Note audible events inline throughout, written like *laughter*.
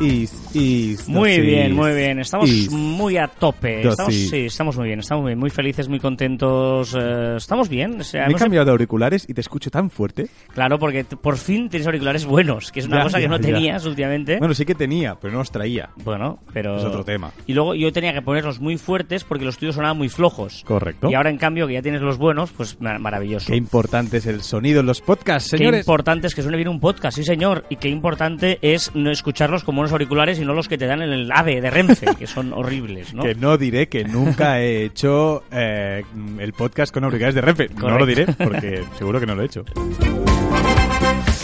Is, is. Muy dosis. bien, muy bien. Estamos Is. muy a tope. Estamos, sí, estamos muy bien, estamos muy bien, muy felices, muy contentos. eh, estamos bien. O sea, Me he sé- cambiado de auriculares y te escucho tan fuerte. Claro, porque por fin tienes auriculares buenos, que es una Ya, cosa que ya, no ya. tenías últimamente. Bueno, sí que tenía, pero no los traía. Bueno, pero... Es otro tema. Y luego yo tenía que ponerlos muy fuertes porque los tuyos sonaban muy flojos. Correcto. Y ahora, en cambio, que ya tienes los buenos, pues ma- maravilloso. Qué importante es el sonido en los podcasts, Qué señores. importante es que suene bien un podcast, sí señor. Y qué importante es no escucharlos como unos auriculares y no los que te dan en el AVE de Renfe, que son *laughs* horribles, ¿no? Que no diré que nunca he hecho eh, el podcast con auriculares de Renfe. No lo diré porque seguro que no lo he hecho. *laughs*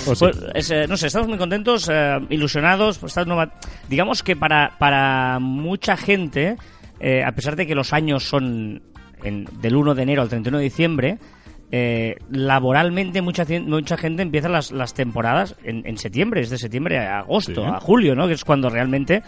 Sí. Pues, es, eh, no sé, estamos muy contentos, eh, ilusionados. nueva... Digamos que para, para mucha gente, a pesar de que los años son en- del 1 de enero al 31 de diciembre, eh, laboralmente mucha, mucha gente empieza las, las temporadas en, en septiembre, es de septiembre a agosto, Sí. a julio, ¿no? Que es cuando realmente,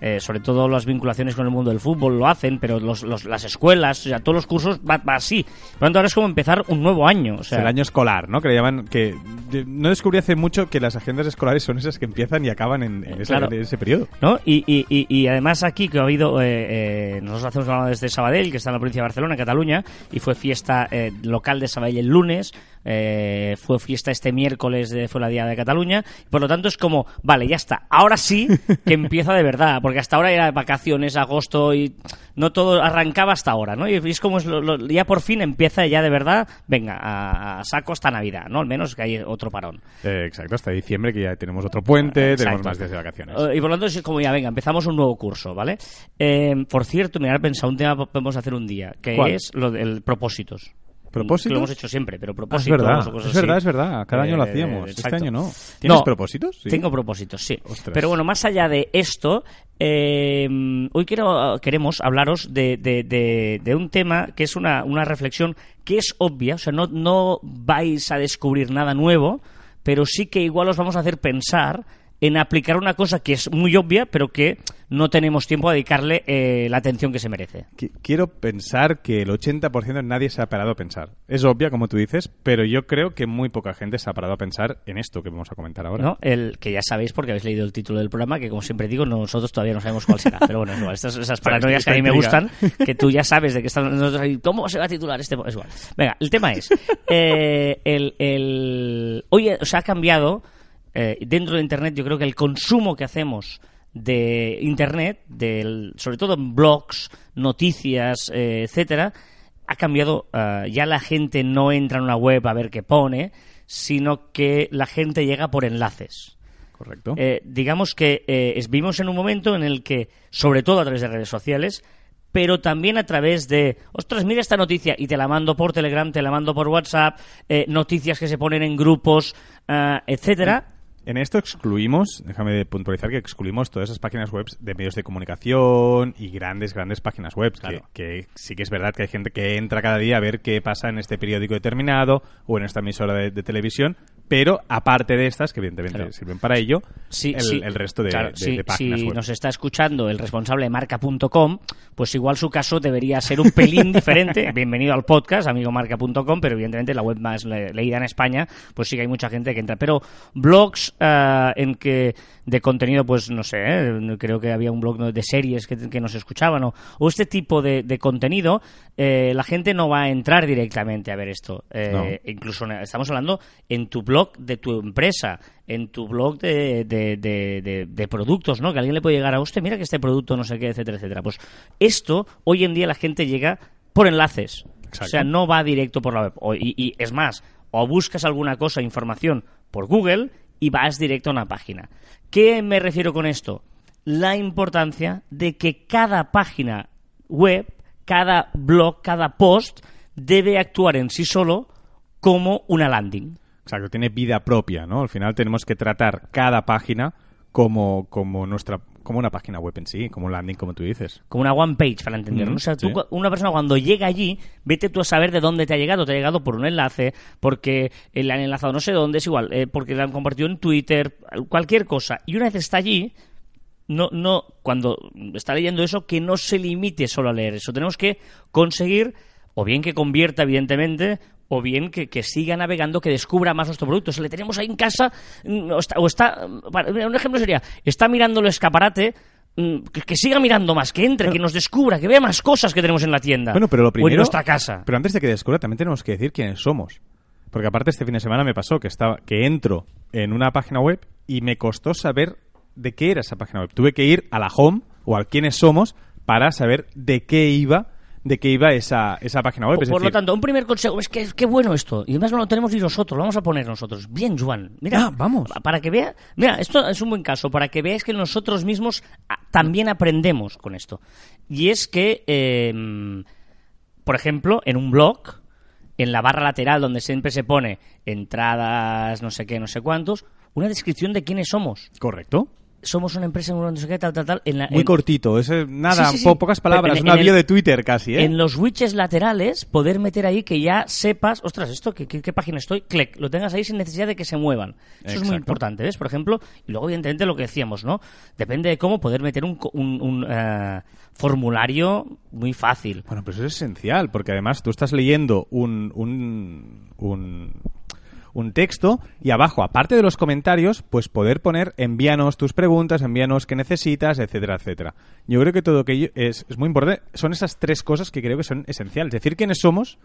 eh, sobre todo las vinculaciones con el mundo del fútbol lo hacen, pero los, los- las escuelas, o sea, todos los cursos va, va así. Por lo tanto, ahora es como empezar un nuevo año. O Es sea, el año escolar, ¿no? Que le llaman que de- no descubrí hace mucho que las agendas escolares son esas que empiezan y acaban en, en esa- Claro. en ese periodo. ¿no? Y, y, y, y además aquí que ha habido, eh, eh, nosotros hacemos programa desde Sabadell, que está en la provincia de Barcelona, Cataluña, y fue fiesta eh, local de Sabadell el lunes, eh, fue fiesta este miércoles, de, fue la Día de Cataluña, por lo tanto es como, vale, ya está, ahora sí que empieza de verdad, porque hasta ahora era vacaciones, agosto, y no todo arrancaba hasta ahora, ¿no? Y es como, es lo- lo- ya por fin empieza ya de verdad, venga, a, a saco hasta Navidad, ¿no? Al menos que hay otro parón. Eh, exacto, hasta diciembre que ya tenemos otro puente, tenemos Exacto. más días de vacaciones. Eh, Y por lo tanto es como ya, venga, empezamos un nuevo curso, ¿vale? Eh, por cierto, me he pensado un tema que podemos hacer un día, que ¿Cuál? es lo del propósitos. ¿Propósitos? Que lo hemos hecho siempre, pero Ah, es propósitos verdad, o cosas es verdad, así. es verdad. Cada año lo Eh, hacíamos. Este año no. ¿Tienes No, propósitos? Sí. Tengo propósitos, sí. Ostras. Pero bueno, más allá de esto, eh, hoy quiero, queremos hablaros de, de- de- de un tema que es una, una reflexión que es obvia, o sea, no, no vais a descubrir nada nuevo, pero sí que igual os vamos a hacer pensar en aplicar una cosa que es muy obvia, pero que no tenemos tiempo a dedicarle eh, la atención que se merece. Qui- Quiero pensar que el 80% nadie se ha parado a pensar. Es obvia, como tú dices, pero yo creo que muy poca gente se ha parado a pensar en esto que vamos a comentar ahora. ¿no? El que ya sabéis porque habéis leído el título del programa, que como siempre digo, nosotros todavía no sabemos cuál será. Pero bueno, es igual. Estas, esas paranoias que a mí me gustan, que tú ya sabes de que están nosotros ahí, ¿cómo se va a titular este? Es igual. Venga, el tema es, eh, el, el, hoy se ha cambiado, eh, dentro de Internet, yo creo que el consumo que hacemos de Internet, del, sobre todo en blogs, noticias, eh, etcétera, ha cambiado. eh, ya la gente no entra en una web a ver qué pone, sino que la gente llega por enlaces. ¿Correcto? Eh, digamos que eh, vivimos en un momento en el que, sobre todo a través de redes sociales, pero también a través de, ostras, mira esta noticia y te la mando por Telegram, te la mando por WhatsApp, eh, noticias que se ponen en grupos, ah, etcétera. En esto excluimos, déjame puntualizar que excluimos todas esas páginas web de medios de comunicación y grandes, grandes páginas web. que- Claro. Que, sí que es verdad que hay gente que entra cada día a ver qué pasa en este periódico determinado o en esta emisora de, de televisión, pero aparte de estas, que evidentemente Claro. sirven para ello, Sí, el, sí. el resto de, Claro, de- sí, de páginas si web. nos está escuchando el responsable de marca.com, pues igual su caso debería ser un pelín diferente. *laughs* Bienvenido al podcast, amigo marca.com, pero evidentemente la web más le- leída en España, pues sí que hay mucha gente que entra. Pero blogs ah, en que de contenido, pues no sé, ¿eh? creo que había un blog de series que, que nos escuchaban o, o este tipo de, de contenido, eh, la gente no va a entrar directamente a ver esto. Eh, No. Incluso estamos hablando en tu blog de tu empresa, en tu blog de, de- de- de- de productos, ¿no? Que alguien le puede llegar a usted, mira que este producto no sé qué, etcétera, etcétera. Pues esto, hoy en día la gente llega por enlaces. Exacto. O sea, no va directo por la web. O- y, y es más, o buscas alguna cosa, información por Google y vas directo a una página. ¿Qué me refiero con esto? La importancia de que cada página web, cada blog, cada post debe actuar en sí solo como una landing. Exacto, tiene vida propia, ¿no? Al final tenemos que tratar cada página como, como nuestra como una página web en sí, como un landing, como tú dices. Como una one page, para entenderlo. Mm, o sea, tú sí. una persona cuando llega allí, vete tú a saber de dónde te ha llegado. Te ha llegado por un enlace, porque le han enlazado no sé dónde, es igual, eh, porque le han compartido en Twitter, cualquier cosa. Y una vez está allí, no, no, cuando está leyendo eso, que no se limite solo a leer eso. Tenemos que conseguir, o bien que convierta, evidentemente, o bien que, que siga navegando, que descubra más nuestro producto. Si le tenemos ahí en casa, mm, o está, o está- para- un ejemplo sería, está mirando el escaparate, mm, que, que siga mirando más, que entre, que nos descubra, que vea más cosas que tenemos en la tienda. Bueno, pero lo o primero... en nuestra casa. Pero antes de que descubra, también tenemos que decir quiénes somos. Porque aparte este fin de semana me pasó que, estaba, que entro en una página web y me costó saber de qué era esa página web. Tuve que ir a la home o al quiénes somos para saber de qué iba de qué iba esa, esa página web. Por, Es por lo tanto, un primer consejo es que qué bueno esto. Y además no lo tenemos ni nosotros, lo vamos a poner nosotros. Bien, Juan. Mira, Ah, vamos. Para que vea, mira, esto es un buen caso, para que veáis que nosotros mismos ah, también aprendemos con esto. Y es que, eh, por ejemplo, en un blog, en la barra lateral donde siempre se pone entradas, no sé qué, no sé cuántos, una descripción de quiénes somos. Correcto. Somos una empresa, no sé qué, tal, tal, tal. En la, Muy en- cortito. Es, nada, Sí, sí, sí. po- pocas palabras. Bio el- de Twitter casi, ¿eh? En los widgets laterales, poder meter ahí que ya sepas, ostras, esto, ¿qué, qué, qué página estoy? Clic, lo tengas ahí sin necesidad de que se muevan. Eso es muy importante, ¿ves? Por ejemplo, y luego, evidentemente, lo que decíamos, ¿no? Depende de cómo poder meter un, un, un, eh, formulario muy fácil. Bueno, pues eso es esencial, porque además tú estás leyendo un, un, un, un texto y abajo, aparte de los comentarios, pues poder poner envíanos tus preguntas, envíanos qué necesitas, etcétera, etcétera. Yo creo que todo aquello es, es muy importante. Son esas tres cosas que creo que son esenciales. Decir quiénes somos,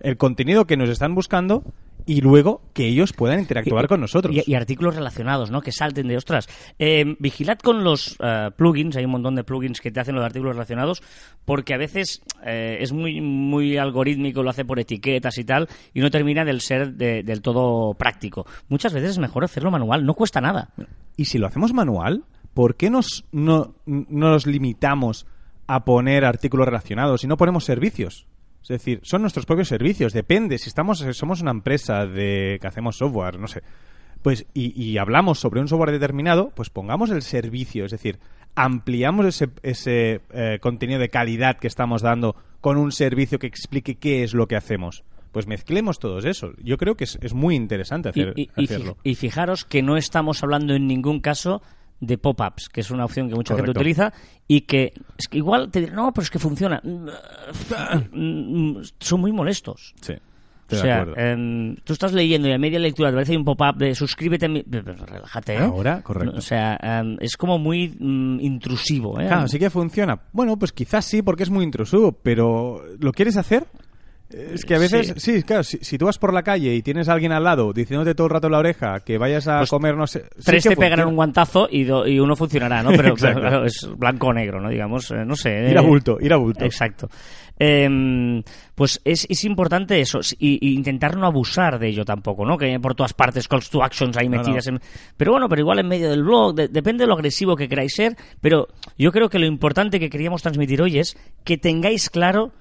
el contenido que nos están buscando y luego que ellos puedan interactuar Y- con nosotros. Y, y artículos relacionados, ¿no? Que salten de, ostras, eh, vigilad con los eh, plugins, hay un montón de plugins que te hacen los artículos relacionados, porque a veces eh, es muy, muy algorítmico, lo hace por etiquetas y tal, y no termina del ser de- del todo práctico. Muchas veces es mejor hacerlo manual, no cuesta nada. Y si lo hacemos manual, ¿por qué nos, no, no nos limitamos a poner artículos relacionados y no ponemos servicios? Es decir, son nuestros propios servicios. Depende, si estamos, somos una empresa de que hacemos software, no sé, pues y, y hablamos sobre un software determinado, pues pongamos el servicio, es decir, ampliamos ese, ese eh, contenido de calidad que estamos dando con un servicio que explique qué es lo que hacemos. Pues mezclemos todos eso. Yo creo que es, es muy interesante Y, hacer, y- y hacerlo. y fijaros que no estamos hablando en ningún caso de pop-ups, que es una opción que mucha gente Correcto. utiliza y que, es que igual te dirán, no, pero es que funciona. *laughs* Son muy molestos. Sí, O sea, em, tú estás leyendo y a media lectura te aparece un pop-up de suscríbete mi... Relájate, ¿eh? Ahora, correcto. O sea, em, es como muy mm, intrusivo, ¿eh? Claro, sí que funciona. Bueno, pues quizás sí, porque es muy intrusivo, pero ¿lo quieres hacer? Es que a veces, sí, claro, si, si tú vas por la calle y tienes a alguien al lado diciéndote todo el rato en la oreja que vayas a Pues comer, no sé. Tres te pegarán un guantazo y, do- y uno funcionará, ¿no? *laughs* Pero, claro, es blanco o negro, ¿no? Digamos, eh, no sé. Ir a eh, bulto, ir a bulto. Exacto. Em, pues es, es importante eso, y, y intentar no abusar de ello tampoco, ¿no? Que por todas partes calls to actions ahí No, metidas. no. En... Pero bueno, pero igual en medio del blog, de- depende de lo agresivo que queráis ser, pero yo creo que lo importante que queríamos transmitir hoy es que tengáis claro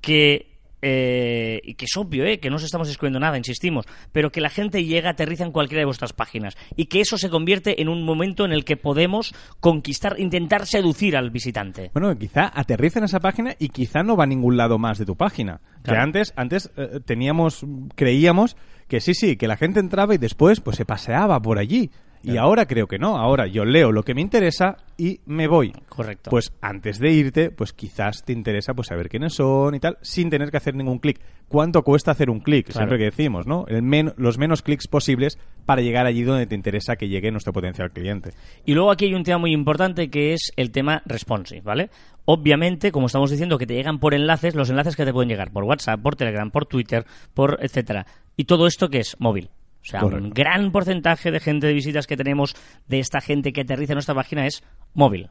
que eh, y que es obvio, ¿eh? que no os estamos descubriendo nada, insistimos, pero que la gente llega, aterriza en cualquiera de vuestras páginas y que eso se convierte en un momento en el que podemos conquistar, intentar seducir al visitante. Bueno, quizá aterriza en esa página y quizá no va a ningún lado más de tu página. Que antes, antes eh, teníamos, creíamos que sí, sí, que la gente entraba y después pues se paseaba por allí. Y ahora creo que no. Ahora yo leo lo que me interesa y me voy. Correcto. Pues antes de irte, pues quizás te interesa pues saber quiénes son y tal, sin tener que hacer ningún clic. ¿Cuánto cuesta hacer un clic? Claro. Siempre que decimos, ¿no? El men- los menos clics posibles para llegar allí donde te interesa que llegue nuestro potencial cliente. Y luego aquí hay un tema muy importante que es el tema responsive, ¿vale? Obviamente, como estamos diciendo, que te llegan por enlaces, los enlaces que te pueden llegar por WhatsApp, por Telegram, por Twitter, por etcétera. Y todo esto que es móvil. O sea, un gran porcentaje de gente de visitas que tenemos de esta gente que aterriza en nuestra página es móvil.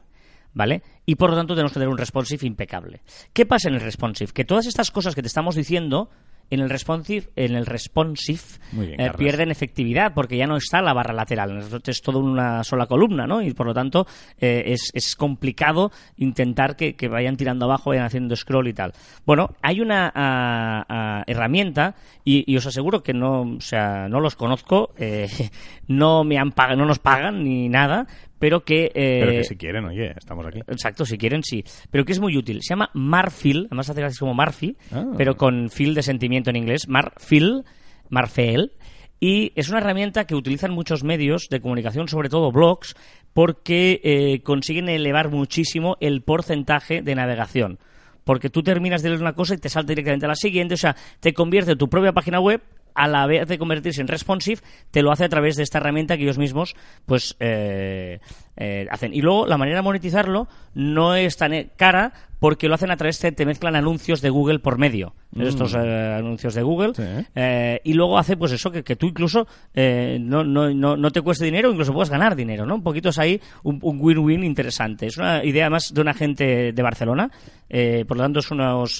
¿Vale? Y por lo tanto tenemos que tener un responsive impecable. ¿Qué pasa en el responsive? Que todas estas cosas que te estamos diciendo en el responsive, en el responsive bien, eh, pierden efectividad porque ya no está la barra lateral, es todo una sola columna, ¿no? Y por lo tanto eh, es, es complicado intentar que, que vayan tirando abajo, vayan haciendo scroll y tal. Bueno, hay una ah, ah, herramienta y, y os aseguro que no, o sea, no los conozco, eh, *laughs* no me han pag- no nos pagan ni nada, pero que... eh, Pero que si quieren, oye, estamos aquí. Exacto, si quieren, sí. Pero que es muy útil. Se llama Marfil, además hace gracias como Marfi, Ah. pero con fil de sentimiento en inglés. Marfil, Marfel. Y es una herramienta que utilizan muchos medios de comunicación, sobre todo blogs, porque eh, consiguen elevar muchísimo el porcentaje de navegación. Porque tú terminas de leer una cosa y te salta directamente a la siguiente. O sea, te convierte tu propia página web a la vez de convertirse en responsive, te lo hace a través de esta herramienta que ellos mismos pues eh, eh, hacen. Y luego la manera de monetizarlo no es tan eh, cara porque lo hacen a través de te mezclan anuncios de Google por medio. Estos eh, anuncios de Google. Sí. Eh, y luego hace pues eso, que, que tú incluso eh, no, no, no, no te cueste dinero, incluso puedas ganar dinero, ¿no? Un poquito es ahí un win-win interesante. Es una idea más de una gente de Barcelona, eh, por lo tanto es unos,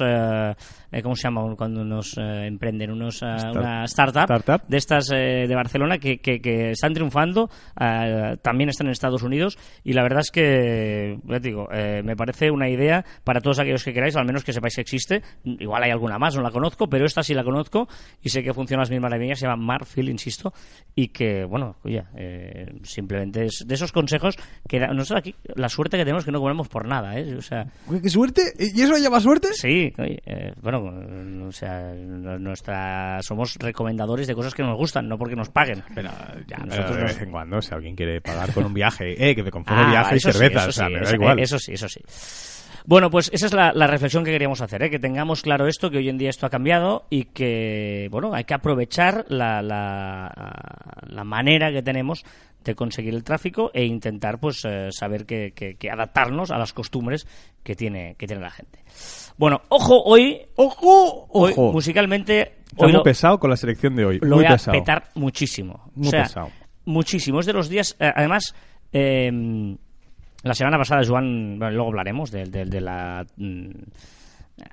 ¿cómo se llama? Cuando unos eh, emprenden, unos, una startup, Startup. de estas eh, de Barcelona que, que, que están triunfando, también están en Estados Unidos y la verdad es que, ya te digo, eh, me parece una idea para todos aquellos que queráis, al menos que sepáis que existe. Igual hay alguna más, no la conozco, pero esta sí la conozco y sé que funciona las mismas maravillas, se llama Marfil, insisto, y que, bueno, oye, eh, simplemente es de esos consejos que da- nosotros aquí, la suerte que tenemos es que no comemos por nada, ¿eh? O sea, ¿Qué suerte? ¿Y eso llama suerte? Sí, oye, eh, bueno, o sea, nuestra, somos recomendadores de cosas que nos gustan, no porque nos paguen. Pero ya, nosotros de nos- vez en cuando, si alguien quiere pagar con un viaje, eh, que conforme Ah, viaje y sí, cerveza, eso o sea, sí, me da eso- igual. Eso sí, eso sí. Bueno, pues esa es la, la reflexión que queríamos hacer, ¿eh? que tengamos claro esto, que hoy en día esto ha cambiado y que, bueno, hay que aprovechar la, la, la manera que tenemos de conseguir el tráfico e intentar, pues, eh, saber que, que- que adaptarnos a las costumbres que tiene, que tiene la gente. Bueno, ojo, hoy, ¡Ojo! hoy ¡Ojo! musicalmente, Está hoy muy lo- pesado con la selección de hoy. lo muy voy a petar muchísimo. Muy o sea, pesado. muchísimo. Es de los días. eh, además, eh, la semana pasada, Joan, bueno, luego hablaremos del de, de la mm,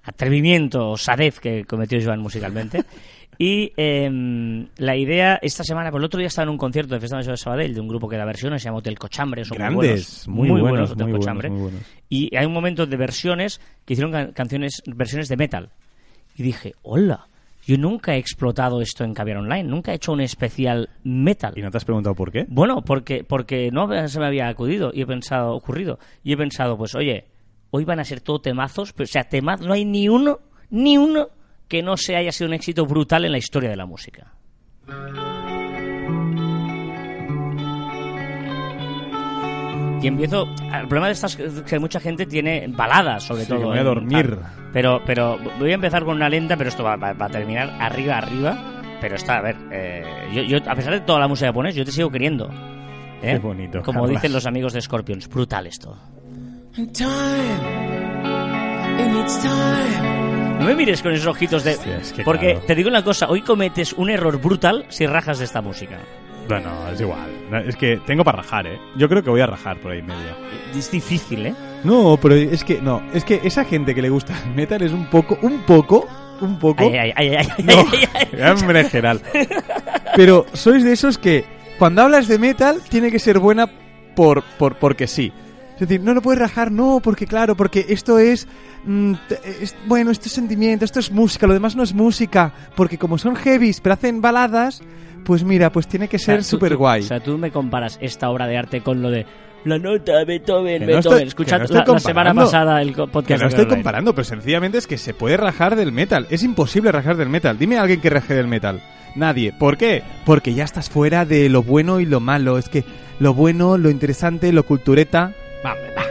atrevimiento o sadez que cometió Joan musicalmente. *laughs* Y eh, la idea, esta semana, por el otro día estaba en un concierto de Festa Mayor de Sabadell de un grupo que da versiones, se llama Hotel Cochambre, son Grandes, muy buenos, muy buenos, Hotel muy buenos, Cochambre. muy buenos. Y hay un momento de versiones que hicieron can- canciones, versiones de metal. Y dije, hola, yo nunca he explotado esto en Caviar Online, nunca he hecho un especial metal. ¿Y no te has preguntado por qué? Bueno, porque, porque no se me había acudido y he pensado, ocurrido. Y he pensado, pues oye, hoy van a ser todo temazos, pero, o sea, temazos, no hay ni uno, ni uno que no se haya sido un éxito brutal en la historia de la música. Y empiezo. El problema de estas es que mucha gente tiene baladas, sobre Sí, todo. voy a dormir. Pero, pero voy a empezar con una lenta, pero esto va, va- va a terminar arriba, arriba. Pero está, a ver, eh, yo, yo, a pesar de toda la música que pones, yo te sigo queriendo. ¿eh? Qué bonito, Como Carlas. dicen los amigos de Scorpions, brutal esto. No me mires con esos ojitos de... Hostia, es que Porque claro. te digo una cosa, hoy cometes un error brutal si rajas de esta música. Bueno, es igual. Es que tengo para rajar, ¿eh? Yo creo que voy a rajar por ahí en medio. Es difícil, ¿eh? No, pero es que, no, es que esa gente que le gusta el metal es un poco, un poco, un poco... Ay, ay, ay, No, *laughs* en general. Pero sois de esos que cuando hablas de metal tiene que ser buena por, por porque sí. Es decir, no lo puedes rajar, no, porque claro, porque esto es, mm, es- bueno, esto es sentimiento, esto es música, lo demás no es música, porque como son heavies pero hacen baladas, pues mira, pues tiene que O ser tú- súper guay. O sea, tú me comparas esta obra de arte con lo de la nota de Beethoven, Que no Beethoven. estoy- no estoy la, la semana pasada el co- Que podcast. no estoy comparando, pero sencillamente es que se puede rajar del metal. Es imposible rajar del metal. Dime a alguien que raje del metal. Nadie. ¿Por qué? Porque ya estás fuera de lo bueno y lo malo. Es que lo bueno, lo interesante, lo cultureta. Va, va.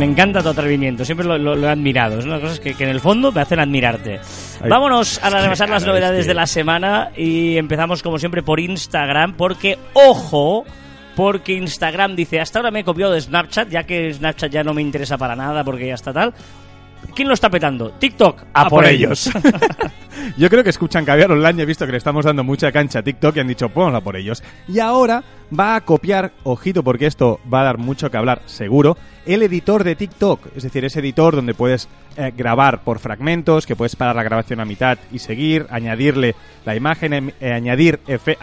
Me encanta tu atrevimiento, siempre lo, lo- lo he admirado. Es una cosas que, que en el fondo me hacen admirarte. Ay, Vámonos a repasar las novedades de la semana y empezamos como siempre por Instagram porque, ojo, porque Instagram dice, hasta ahora me he copiado de Snapchat, ya que Snapchat ya no me interesa para nada porque ya está tal. ¿Quién lo está petando? TikTok. A, por, ellos. *laughs* Yo creo que escuchan Caviar Online y he visto que le estamos dando mucha cancha a TikTok y han dicho, pues a por ellos. Y ahora va a copiar, ojito porque esto va a dar mucho que hablar seguro, el editor de TikTok. Es decir, ese editor donde puedes eh, grabar por fragmentos, que puedes parar la grabación a mitad y seguir, añadirle la imagen, em- eh, añadir efe-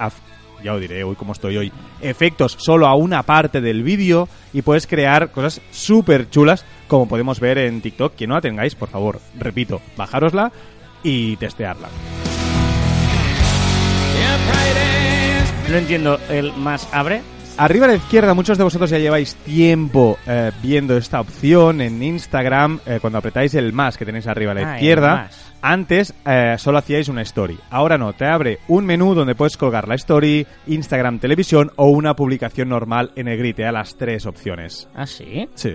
ya os diré hoy cómo estoy hoy, efectos solo a una parte del vídeo y puedes crear cosas súper chulas como podemos ver en TikTok. Quien no la tengáis, por favor, repito, bajárosla y testearla. No entiendo el más abre. Arriba a la izquierda, muchos de vosotros ya lleváis tiempo eh, viendo esta opción en Instagram. eh, cuando apretáis el más que tenéis arriba a la Ah, izquierda, antes eh, solo hacíais una story. Ahora no, te abre un menú donde puedes colgar la story, Instagram Televisión o una publicación normal en el grid. Te da las tres opciones. Ah, sí. Sí.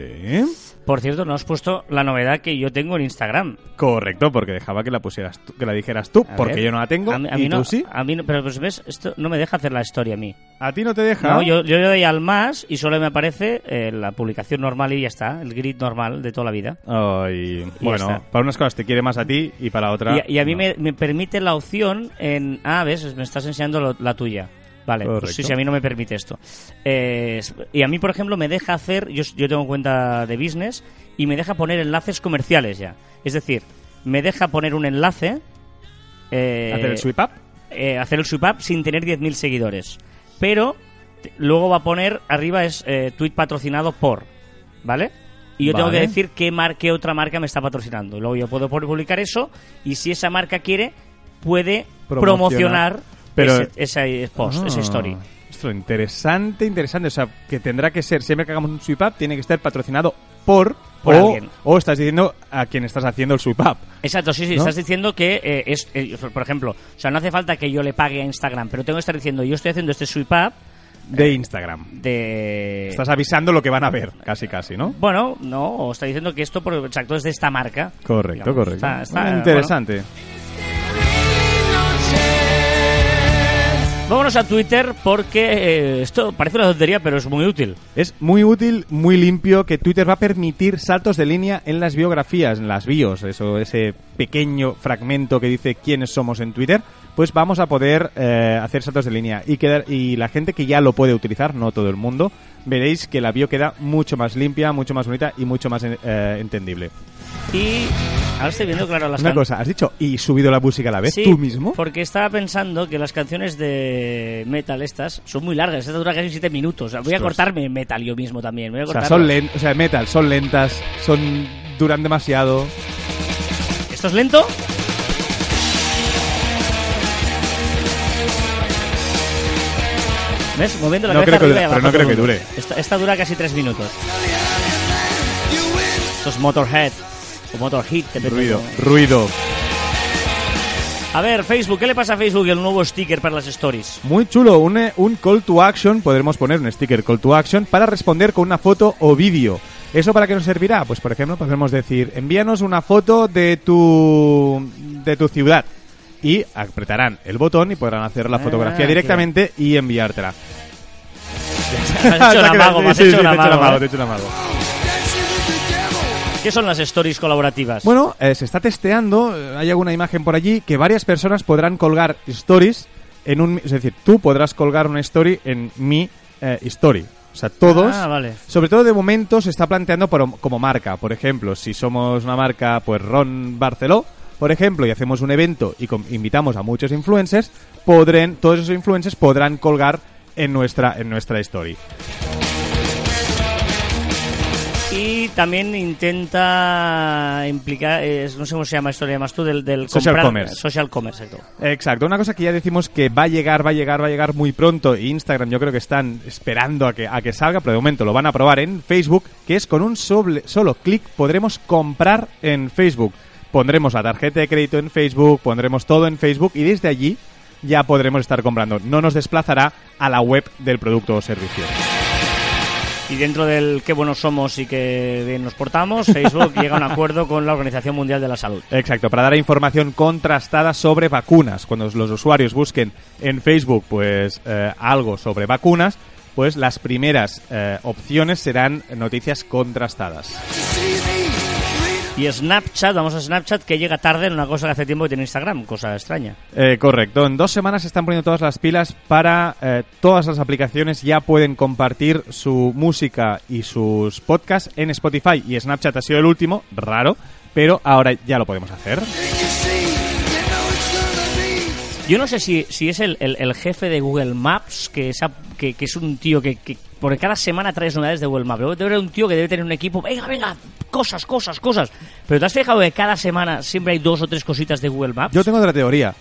Por cierto, no has puesto la novedad que yo tengo en Instagram. Correcto, porque dejaba que la pusieras tú- que la dijeras tú, A porque ver. yo no la tengo A mí, a y no, tú sí. A mí no, pero pues ves, esto no me deja hacer la historia a mí. A ti no te deja. No, yo, yo le doy al más y solo me aparece eh, la publicación normal y ya está, el grid normal de toda la vida. Ay, bueno, para unas cosas te quiere más a ti y para otra. Y, y a mí no. me, me permite la opción en... Ah, ves, me estás enseñando lo- la tuya. Vale, pues sí, sí, a mí no me permite esto. Eh, y a mí, por ejemplo, me deja hacer... Yo, yo tengo cuenta de business y me deja poner enlaces comerciales ya. Es decir, me deja poner un enlace... eh, hacer el sweep up. eh, hacer el sweep up sin tener 10.000 seguidores. Pero luego va a poner, arriba es eh, tweet patrocinado por, ¿vale? Y yo tengo que decir qué, mar qué otra marca me está patrocinando. Luego yo puedo publicar eso y si esa marca quiere, puede Promocionar. promocionar Pero- ese, ese post, esa Ah, story. Esto interesante, interesante. O sea, que tendrá que ser, siempre que hagamos un sweep up, tiene que estar patrocinado por, Por o, alguien. o estás diciendo a quien estás haciendo el sweep up. Exacto, sí, sí, ¿No? estás diciendo que eh, es, eh, por ejemplo, o sea, no hace falta que yo le pague a Instagram, pero tengo que estar diciendo, yo estoy haciendo este sweep up De Instagram. de... Estás avisando lo que van a ver, casi, casi, ¿no? Bueno, no, o está diciendo que esto, por, exacto, es de esta marca. Correcto, Digamos, correcto. está- está, Ah, interesante. Vámonos a Twitter porque eh, esto parece una tontería, pero es muy útil. Es muy útil, muy limpio, que Twitter va a permitir saltos de línea en las biografías, en las bios, eso, ese pequeño fragmento que dice quiénes somos en Twitter, pues vamos a poder eh, hacer saltos de línea y quedar, y la gente que ya lo puede utilizar, no todo el mundo, veréis que la bio queda mucho más limpia, mucho más bonita y mucho más eh, entendible. Y ahora estoy viendo, claro, las Una cosa, has dicho y subido la música a la vez Sí, tú mismo. Porque estaba pensando que las canciones de metal estas son muy largas, esta dura casi 7 minutos. O sea, voy a cortarme metal yo mismo también. Voy a O sea, son o sea, metal, son lentas, son duran demasiado. ¿Esto es lento? ¿Ves? Moviendo la No cabeza creo que pero no creo que dure. Esta, esta dura casi 3 minutos. Esto es Motorhead. O Motorhead, depende Ruido, cómo- ruido. A ver, Facebook, ¿qué le pasa a Facebook el nuevo sticker para las stories? Muy chulo, un, eh, un call to action, podremos poner un sticker call to action para responder con una foto o vídeo. ¿Eso para qué nos servirá? Pues por ejemplo podemos decir, envíanos una foto de tu, de tu ciudad. Y apretarán el botón y podrán hacer la Ah, fotografía directamente y enviártela. *laughs* Has hecho un amago, *laughs* has hecho un te he hecho un amago, ¿Qué son las stories colaborativas? Bueno, eh, se está testeando, eh, hay alguna imagen por allí que varias personas podrán colgar stories en un... Es decir, tú podrás colgar una story en mi eh, story. O sea, todos... Ah, vale. Sobre todo de momento se está planteando por- como marca. Por ejemplo, si somos una marca, pues Ron Barceló, por ejemplo, y hacemos un evento y com- invitamos a muchos influencers, podrán, todos esos influencers podrán colgar en nuestra, en nuestra story. Y también intenta implicar, es- no sé cómo se llama esto, le llamas tú, del, del Social comprar- commerce. Social commerce, exacto. Exacto, una cosa que ya decimos que va a llegar, va a llegar, va a llegar muy pronto. Instagram yo creo que están esperando a que, a que salga, pero de momento lo van a probar en Facebook, que es con un solo clic podremos comprar en Facebook. Pondremos la tarjeta de crédito en Facebook, pondremos todo en Facebook y desde allí ya podremos estar comprando. No nos desplazará a la web del producto o servicio. Y dentro del qué buenos somos y qué bien nos portamos, Facebook llega a un acuerdo con la Organización Mundial de la Salud. Exacto, para dar información contrastada sobre vacunas. Cuando los usuarios busquen en Facebook pues eh, algo sobre vacunas, pues las primeras eh, opciones serán noticias contrastadas. Y Snapchat, vamos a Snapchat, que llega tarde en una cosa que hace tiempo que tiene Instagram, cosa extraña. Eh, correcto, en dos semanas se están poniendo todas las pilas para eh, todas las aplicaciones ya pueden compartir su música y sus podcasts en Spotify y Snapchat ha sido el último, raro, pero ahora ya lo podemos hacer. Yo no sé si, si es el, el- el jefe de Google Maps, que es, a- que, que es un tío que, que porque cada semana traes novedades de Google Maps. Luego ser un tío que debe tener un equipo, venga, venga, cosas, cosas, cosas. Pero ¿te has fijado que cada semana siempre hay dos o tres cositas de Google Maps? Yo tengo otra teoría.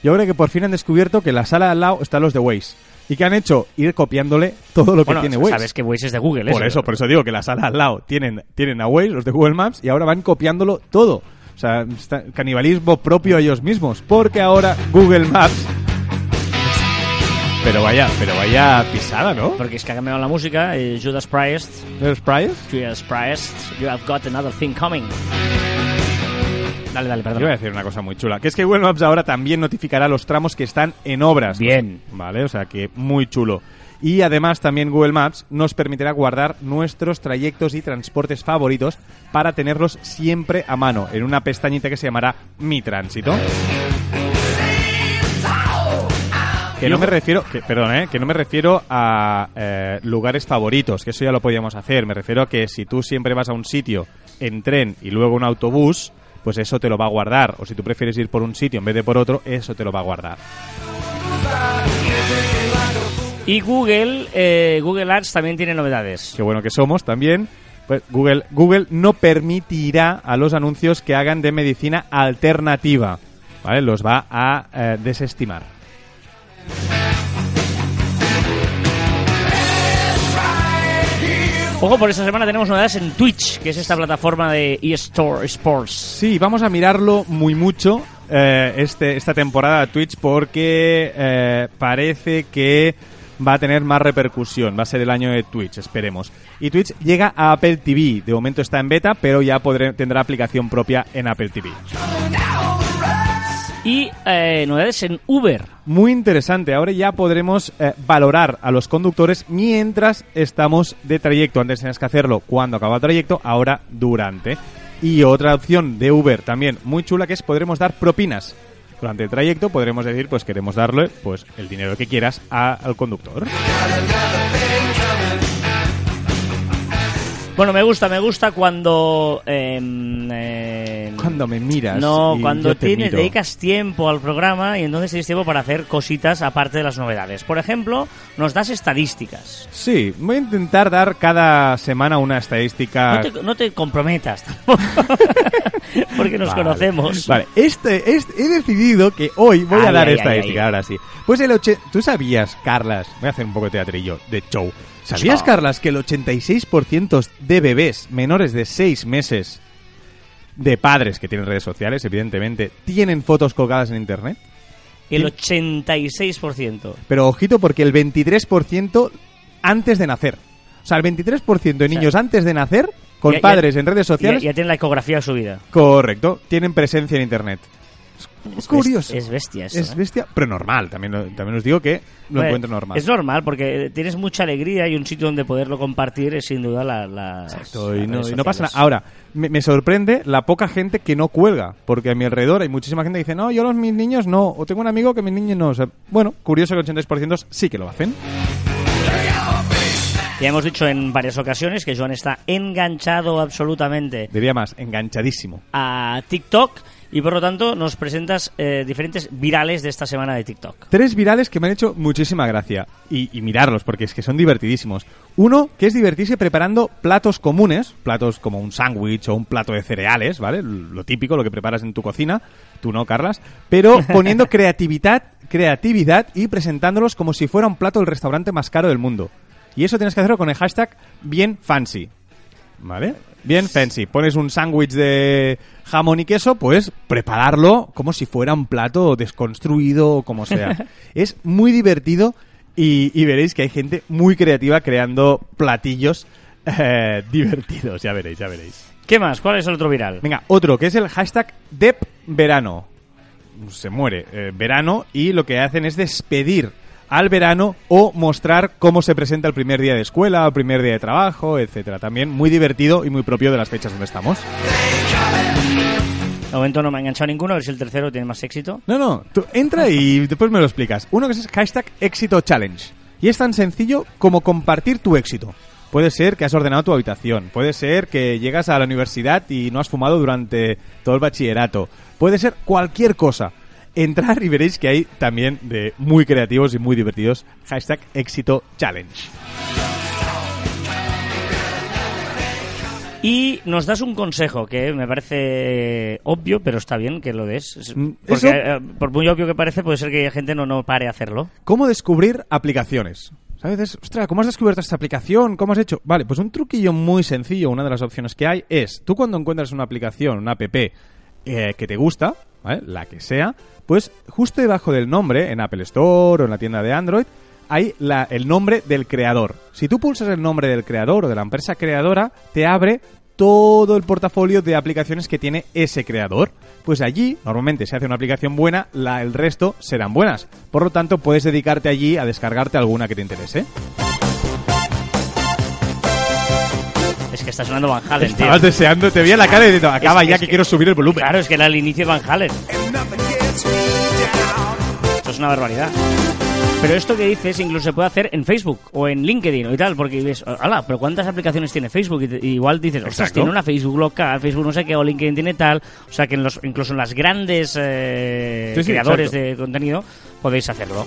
Yo creo que por fin han descubierto que en la sala de al lado están los de Waze. ¿Y qué han hecho? Ir copiándole todo lo que tiene Waze. sabes que Waze es de Google, Por eso, por eso digo que la sala al lado tienen, tienen a Waze, los de Google Maps, y ahora van copiándolo todo. O sea, canibalismo propio a ellos mismos. Porque ahora Google Maps. Pero vaya, pero vaya pisada, ¿no? Porque es que ha cambiado la música. eh, Judas Priest, ¿Los Price? Judas Priest, you have got another thing coming. Dale, dale, Yo voy a perdón. decir una cosa muy chula, que es que Google Maps ahora también notificará los tramos que están en obras. Bien. Vale, o sea que muy chulo. Y además también Google Maps nos permitirá guardar nuestros trayectos y transportes favoritos para tenerlos siempre a mano en una pestañita que se llamará Mi Tránsito. Que no me refiero, que, perdón, ¿eh? que no me refiero a eh, lugares favoritos, que eso ya lo podíamos hacer. Me refiero a que si tú siempre vas a un sitio en tren y luego un autobús, pues eso te lo va a guardar. O si tú prefieres ir por un sitio en vez de por otro, eso te lo va a guardar. Y Google, eh, Google Ads también tiene novedades. Qué bueno que somos también. Pues Google, Google no permitirá a los anuncios que hagan de medicina alternativa. ¿Vale? Los va a eh, desestimar. Ojo, por esta semana tenemos novedades en Twitch, que es esta plataforma de eStore Sports. Sí, vamos a mirarlo muy mucho eh, este, esta temporada Twitch porque eh, parece que va a tener más repercusión. Va a ser el año de Twitch, esperemos. Y Twitch llega a Apple TV. De momento está en beta, pero ya tendrá aplicación propia en Apple TV. Y eh, novedades en Uber. Muy interesante. Ahora ya podremos eh, valorar a los conductores mientras estamos de trayecto. Antes tenías que hacerlo cuando acaba el trayecto, ahora durante. Y otra opción de Uber también muy chula que es podremos dar propinas. Durante el trayecto podremos decir, pues queremos darle pues el dinero que quieras a- al conductor. Bueno, me gusta, me gusta cuando... em, em, Cuando me miras. No, cuando te tienes, miro. dedicas tiempo al programa y entonces tienes tiempo para hacer cositas aparte de las novedades. Por ejemplo, nos das estadísticas. Sí, voy a intentar dar cada semana una estadística. No te, no te comprometas tampoco, *laughs* porque nos Vale. conocemos. Vale, este, este- he decidido que hoy voy a dar ay, estadística, ay, ahora sí. Pues el oche- ¿Tú sabías, Carlas? Voy a hacer un poco de teatrillo, de show. ¿Sabías. Carlas, que el 86% de bebés menores de 6 meses de padres que tienen redes sociales, evidentemente, tienen fotos colgadas en internet? El 86%. Pero ojito, porque el 23% antes de nacer. O sea, el 23% de niños antes de nacer, con Ya- ya- padres en redes Ya, sociales, ya tiene la ecografía subida. correcto, tienen presencia en internet. Es curioso. Es bestia eso, Es ¿eh? bestia, pero normal. También, también os digo que lo encuentro normal. Es normal porque tienes mucha alegría y un sitio donde poderlo compartir es sin duda la, Exacto, y no, redes y no pasa nada. Ahora, me, me sorprende la poca gente que no cuelga, porque a mi alrededor hay muchísima gente que dice, no, yo los mis niños no, o tengo un amigo que mis niños no. O sea, bueno, curioso que el 86% sí que lo hacen. Ya hemos dicho en varias ocasiones que Joan está enganchado absolutamente Diría más, enganchadísimo. a TikTok y por lo tanto nos presentas eh, diferentes virales de esta semana de TikTok. Tres virales que me han hecho muchísima gracia. Y, y mirarlos, porque es que son divertidísimos. Uno, que es divertirse preparando platos comunes, platos como un sándwich o un plato de cereales, ¿vale? Lo típico, lo que preparas en tu cocina. Tú no, Carlas. Pero poniendo *laughs* creatividad, creatividad y presentándolos como si fuera un plato del restaurante más caro del mundo. Y eso tienes que hacerlo con el hashtag bien fancy. ¿Vale? Bien fancy. Pones un sándwich de jamón y queso, pues prepararlo como si fuera un plato desconstruido o como sea. *laughs* es muy divertido y, y veréis que hay gente muy creativa creando platillos eh, divertidos. Ya veréis, ya veréis. ¿Qué más? ¿Cuál es el otro viral? Venga, otro que es el hashtag DepVerano. Se muere eh, verano y lo que hacen es despedir al verano o mostrar cómo se presenta el primer día de escuela, el primer día de trabajo, etcétera. También muy divertido y muy propio de las fechas donde estamos. De momento no me ha enganchado ninguno, a ver si el tercero tiene más éxito. No, no, tú entra y después me lo explicas. Uno que es hashtag éxito challenge. Y es tan sencillo como compartir tu éxito. Puede ser que has ordenado tu habitación, puede ser que llegas a la universidad y no has fumado durante todo el bachillerato, puede ser cualquier cosa. Entrar y veréis que hay también de muy creativos y muy divertidos hashtag éxito challenge. Y nos das un consejo que me parece obvio, pero está bien que lo des. Es- Mm, Porque, eh, por muy obvio que parece, puede ser que gente no, no pare a hacerlo. ¿Cómo descubrir aplicaciones? ¿Sabes? Es, Ostras, ¿cómo has descubierto esta aplicación? ¿Cómo has hecho? Vale, pues un truquillo muy sencillo, una de las opciones que hay es, tú cuando encuentras una aplicación, una app eh, que te gusta, la que sea, pues justo debajo del nombre, en Apple Store o en la tienda de Android, hay la- el nombre del creador. Si tú pulsas el nombre del creador o de la empresa creadora, te abre todo el portafolio de aplicaciones que tiene ese creador. Pues allí, normalmente, si hace una aplicación buena, la, el resto serán buenas. Por lo tanto, puedes dedicarte allí a descargarte alguna que te interese. Es que está sonando Van Halen, tío. Estabas deseando, te veía la cara y diciendo, acaba Es- ya es que, que- quiero subir el volumen. Claro, es que era el inicio de Van Halen. Esto es una barbaridad. Pero esto que dices incluso se puede hacer en Facebook o en LinkedIn y tal, porque ves, ala, pero ¿cuántas aplicaciones tiene Facebook? Y, te- y igual dices, ostras, tiene una Facebook local, Facebook no sé qué, o LinkedIn tiene tal. O sea que en los, incluso en las grandes eh, Sí, sí, creadores exacto. de contenido podéis hacerlo.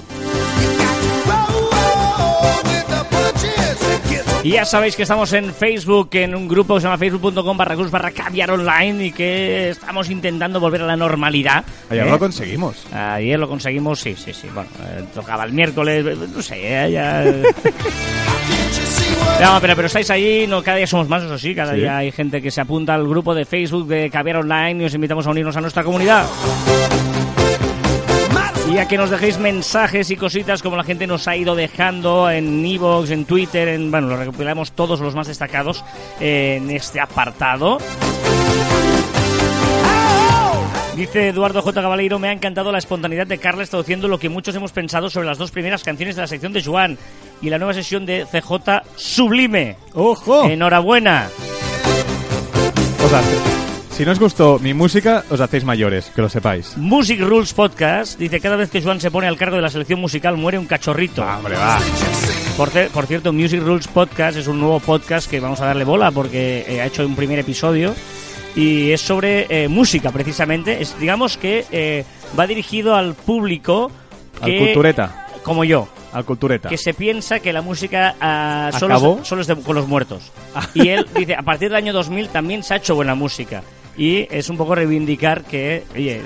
Y ya sabéis que estamos en Facebook, en un grupo que se llama facebook.com barra cruz barra caviar online y que estamos intentando volver a la normalidad. Ayer ¿eh? lo conseguimos. Ayer lo conseguimos, sí, sí, sí. Bueno, eh, tocaba el miércoles, eh, no sé, eh, ya... *laughs* No, pero, pero estáis ahí, no, cada día somos más, eso sí, cada Sí. día hay gente que se apunta al grupo de Facebook de Caviar Online y os invitamos a unirnos a nuestra comunidad. Y a que nos dejéis mensajes y cositas como la gente nos ha ido dejando en Evox, en Twitter, en, bueno, los recopilamos todos los más destacados eh, en este apartado. Dice Eduardo J. Caballero, me ha encantado la espontaneidad de Carles traduciendo lo que muchos hemos pensado sobre las dos primeras canciones de la sección de Joan y la nueva sesión de CJ Sublime. ¡Ojo! Enhorabuena. Si no os gustó mi música, os hacéis mayores, que lo sepáis. Music Rules Podcast dice, cada vez que Joan se pone al cargo de la selección musical muere un cachorrito. Va, hombre, va. Por, por cierto, Music Rules Podcast es un nuevo podcast que vamos a darle bola porque eh, ha hecho un primer episodio y es sobre eh, música precisamente. Es, digamos que eh, va dirigido al público Al que, cultureta. como yo, Al cultureta. que se piensa que la música ah, solo, es, solo es de- con los muertos. Y él dice, a partir del año 2000 también se ha hecho buena música. Y es un poco reivindicar que, oye,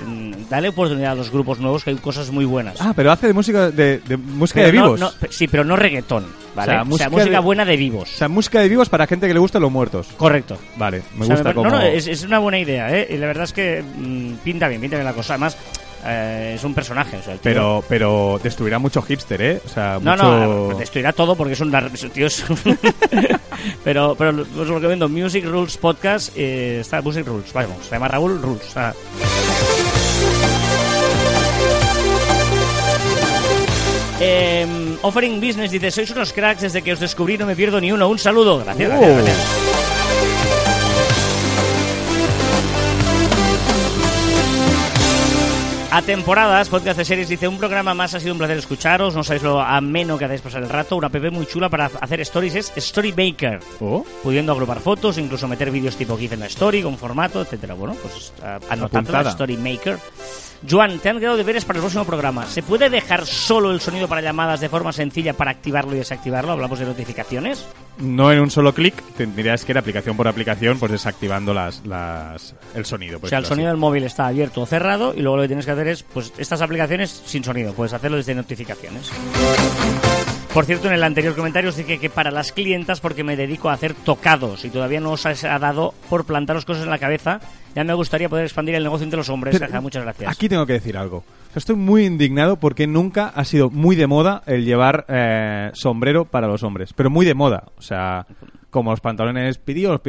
dale oportunidad a los grupos nuevos que hay cosas muy buenas. Ah, pero hace de música de, de música Pero de no- vivos. no- sí, pero no reggaetón, ¿vale? O sea, O sea, música música, de- buena de vivos. O sea, música de vivos para gente que le gusta los muertos. Correcto. Vale, me O sea, gusta me- como... No, no, es, es una buena idea, ¿eh? Y la verdad es que mm, pinta bien, pinta bien la cosa. Además, eh, es un personaje, o sea, el tío- Pero, pero destruirá mucho hipster, ¿eh? O sea, No, mucho... no, destruirá todo porque es un... tío es- *laughs* pero, pero os recomiendo. Music Rules Podcast. eh, está Music Rules, vamos. Se llama Raúl Rules. ah. Em, offering Business dice, sois unos cracks, desde que os descubrí no me pierdo ni uno. Un saludo. Gracias, gracias, Oh. gracias. A temporadas, podcast de series dice, un programa más ha sido un placer escucharos, no sabéis lo ameno que hacéis pasar el rato, una app muy chula para hacer stories es Storymaker, Oh, pudiendo agrupar fotos, incluso meter vídeos tipo GIF en la story, con formato, etcétera. Bueno, pues uh, anotadla. Storymaker. Joan, te han quedado deberes para el próximo programa. ¿Se puede dejar solo el sonido para llamadas de forma sencilla para activarlo y desactivarlo? Hablamos de notificaciones. no en un solo clic, tendrías que ir aplicación por aplicación, pues desactivando las, las, el sonido. O sea, el sonido así. del móvil está abierto o cerrado y luego lo que tienes que hacer es, pues, estas aplicaciones sin sonido. Puedes hacerlo desde notificaciones. Por cierto, en el anterior comentario os dije que para las clientas, porque me dedico a hacer tocados y todavía no os ha dado por plantaros cosas en la cabeza, ya me gustaría poder expandir el negocio entre los hombres. Pero, Jaja, muchas gracias. Aquí tengo que decir algo. Estoy muy indignado porque nunca ha sido muy de moda el llevar eh, sombrero para los hombres. Pero muy de moda. O sea, como los pantalones pidió,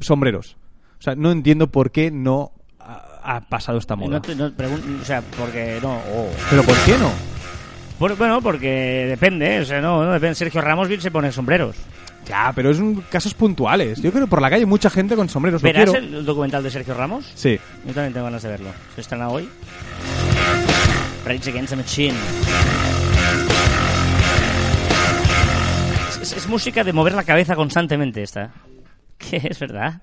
sombreros. O sea, no entiendo por qué no ha, ha pasado esta moda. No no o sea, porque no. oh. Pero ¿por qué no? Por- bueno, porque depende, ¿eh? o sea, no, no depende. Sergio Ramos bien se pone sombreros. Ya, pero es un casos puntuales. Yo creo que por la calle hay mucha gente con sombreros. ¿Verás el documental de Sergio Ramos? Sí. Yo también tengo ganas de verlo. Se estrena hoy. Rage Against the Machine. Es, es- es música de mover la cabeza constantemente esta. *laughs* Que es verdad.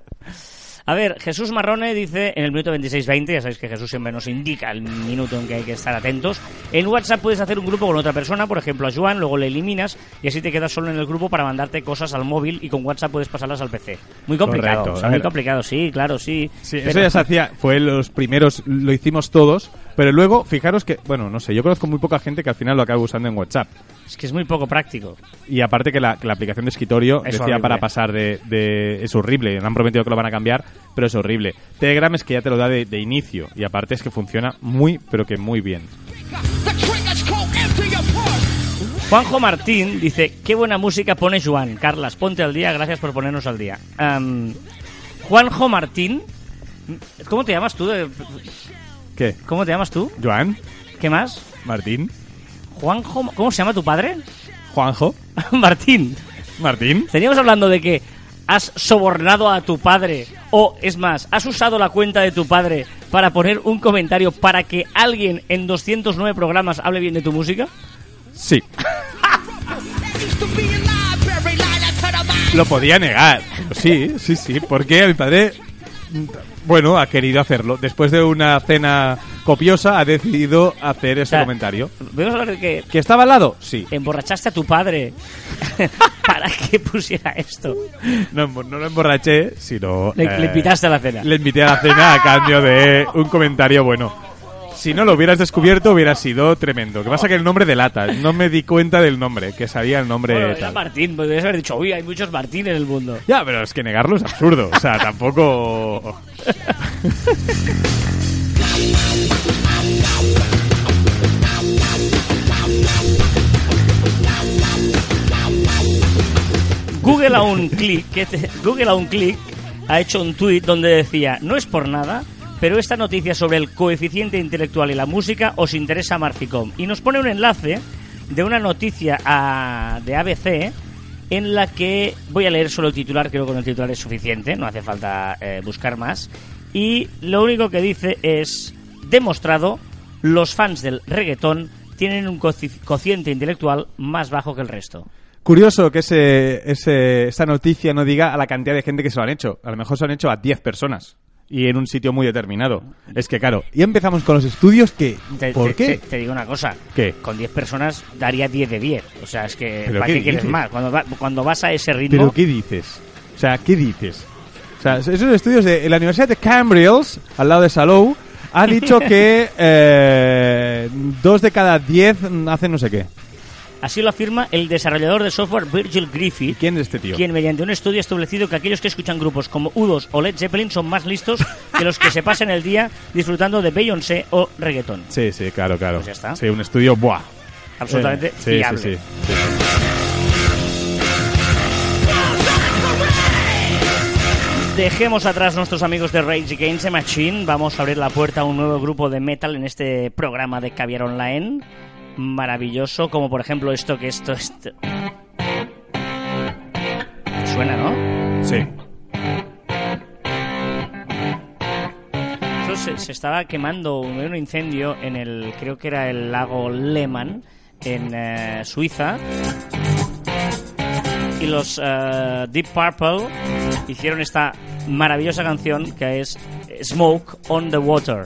A ver, Jesús Marrone dice en el minuto 26-20, ya sabéis que Jesús siempre nos indica el minuto en que hay que estar atentos. En WhatsApp puedes hacer un grupo con otra persona, por ejemplo a Joan, luego le eliminas y así te quedas solo en el grupo para mandarte cosas al móvil y con WhatsApp puedes pasarlas al PC. Muy complicado, Correcto, o sea, a muy complicado, sí, claro, sí. Sí, Pero- eso ya se hacía, fue los primeros, lo hicimos todos, pero luego, fijaros que, bueno, no sé, yo conozco muy poca gente que al final lo acaba usando en WhatsApp. Es que es muy poco práctico. Y aparte que la, que la aplicación de escritorio Es decía horrible. para pasar de, de- Es horrible, me han prometido que lo van a cambiar, pero es horrible. Telegram es que ya te lo da de, de inicio, y aparte es que funciona muy, pero que muy bien. Juanjo Martín dice, qué buena música pone Joan. Carlas, ponte al día, gracias por ponernos al día. Juanjo Martín, ¿cómo te llamas tú? ¿Qué? ¿Cómo te llamas tú? ¿Joan? ¿Qué más? ¿Martín? Juanjo, ¿cómo se llama tu padre? ¿Juanjo? *laughs* Martín. ¿Martín? Teníamos hablando de que has sobornado a tu padre o, es más, has usado la cuenta de tu padre para poner un comentario para que alguien en 209 programas hable bien de tu música. Sí. Lo podía negar. Sí, sí, sí. Porque mi padre, bueno, ha querido hacerlo. Después de una cena copiosa, ha decidido hacer ese sea, comentario. Vamos a hablar de que ¿Que estaba al lado? Sí. emborrachaste a tu padre *laughs* para que pusiera esto. No, no lo emborraché, sino... Le, eh, le invitaste a la cena. Le invité a la cena a cambio de un comentario bueno. Si no lo hubieras descubierto, hubiera sido tremendo. Lo que pasa que el nombre delata. No me di cuenta del nombre, que sabía el nombre Bueno, era tal. Martín, podrías haber dicho, uy, hay muchos Martín en el mundo. Ya, pero es que negarlo es absurdo. O sea, tampoco... Google a un clic, Google a un clic ha hecho un tweet donde decía, no es por nada, pero esta noticia sobre el coeficiente intelectual y la música os interesa a Marficom. Y nos pone un enlace de una noticia a- de ABC en la que voy a leer solo el titular, creo que con el titular es suficiente, no hace falta eh, buscar más. Y lo único que dice es, demostrado, los fans del reggaetón tienen un coci- cociente intelectual más bajo que el resto. Curioso que ese, esa noticia no diga a la cantidad de gente que se lo han hecho. A lo mejor se lo han hecho a 10 personas. Y en un sitio muy determinado. Es que, claro, y empezamos con los estudios que... Te, ¿Por te- qué? Te, te digo una cosa. ¿Qué? Con 10 personas daría 10 de 10. O sea, es que ¿Pero ¿para qué qué, quieres dices? más? Cuando, va- cuando vas a ese ritmo... ¿Pero qué dices? O sea, ¿qué dices? O sea, esos estudios de la Universidad de Cambridge, al lado de Salou, ha dicho que *laughs* eh, dos de cada diez hacen no sé qué. Así lo afirma el desarrollador de software Virgil ¿Y Griffith, quién es este tío? quien mediante un estudio ha establecido que aquellos que escuchan grupos como U2 o Led Zeppelin son más listos *laughs* que los que se pasan el día disfrutando de Beyoncé o reggaetón. Sí, sí, claro, claro. Pues ya está. Sí, un estudio, ¡buah! Absolutamente Eh, sí, fiable. Sí, sí, sí. Dejemos atrás nuestros amigos de Rage Against the Machine. Vamos a abrir la puerta a un nuevo grupo de metal en este programa de Caviar Online. Maravilloso, como por ejemplo esto que esto, esto... Suena, ¿no? Sí. Esto se, se estaba quemando un, incendio en el, creo que era el lago Lehmann, en eh, Suiza. Y los eh, Deep Purple hicieron esta maravillosa canción que es Smoke on the Water.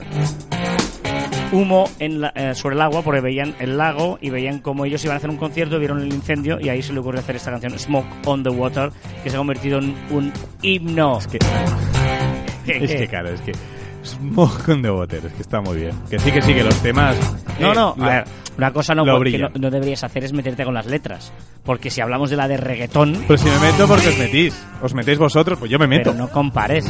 Humo en la- eh, sobre el agua, porque veían el lago y veían cómo ellos iban a hacer un concierto, vieron el incendio y ahí se le ocurrió hacer esta canción Smoke on the Water, que se ha convertido en un himno. Es que, *laughs* es que claro, es que... Smoke on the water, es que está muy bien. Que sí, que sí, que los temas... No, eh, no, lo- a ver, una cosa no, que no, no deberías hacer es meterte con las letras. Porque si hablamos de la de reggaetón, Pero si me meto porque os metís. Os metéis vosotros, pues yo me meto. pero no compares.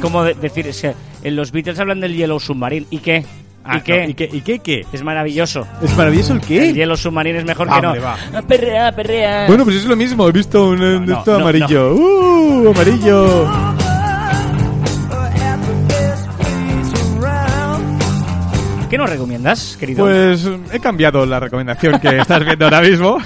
Como de- decir, es que en los Beatles hablan del Yellow Submarine. ¿Y qué? Ah, ¿Y qué? no, ¿Y qué? ¿Y qué? qué? Es maravilloso. ¿Es maravilloso el El qué? Yellow Submarine es mejor Hombre, que no. va. Ah, Perrea, perrea. Bueno, pues es lo mismo. He visto un, un no, esto no, amarillo. ¡Uh! Amarillo. ¿Qué nos recomiendas, querido? Pues he cambiado la recomendación que estás viendo ahora mismo.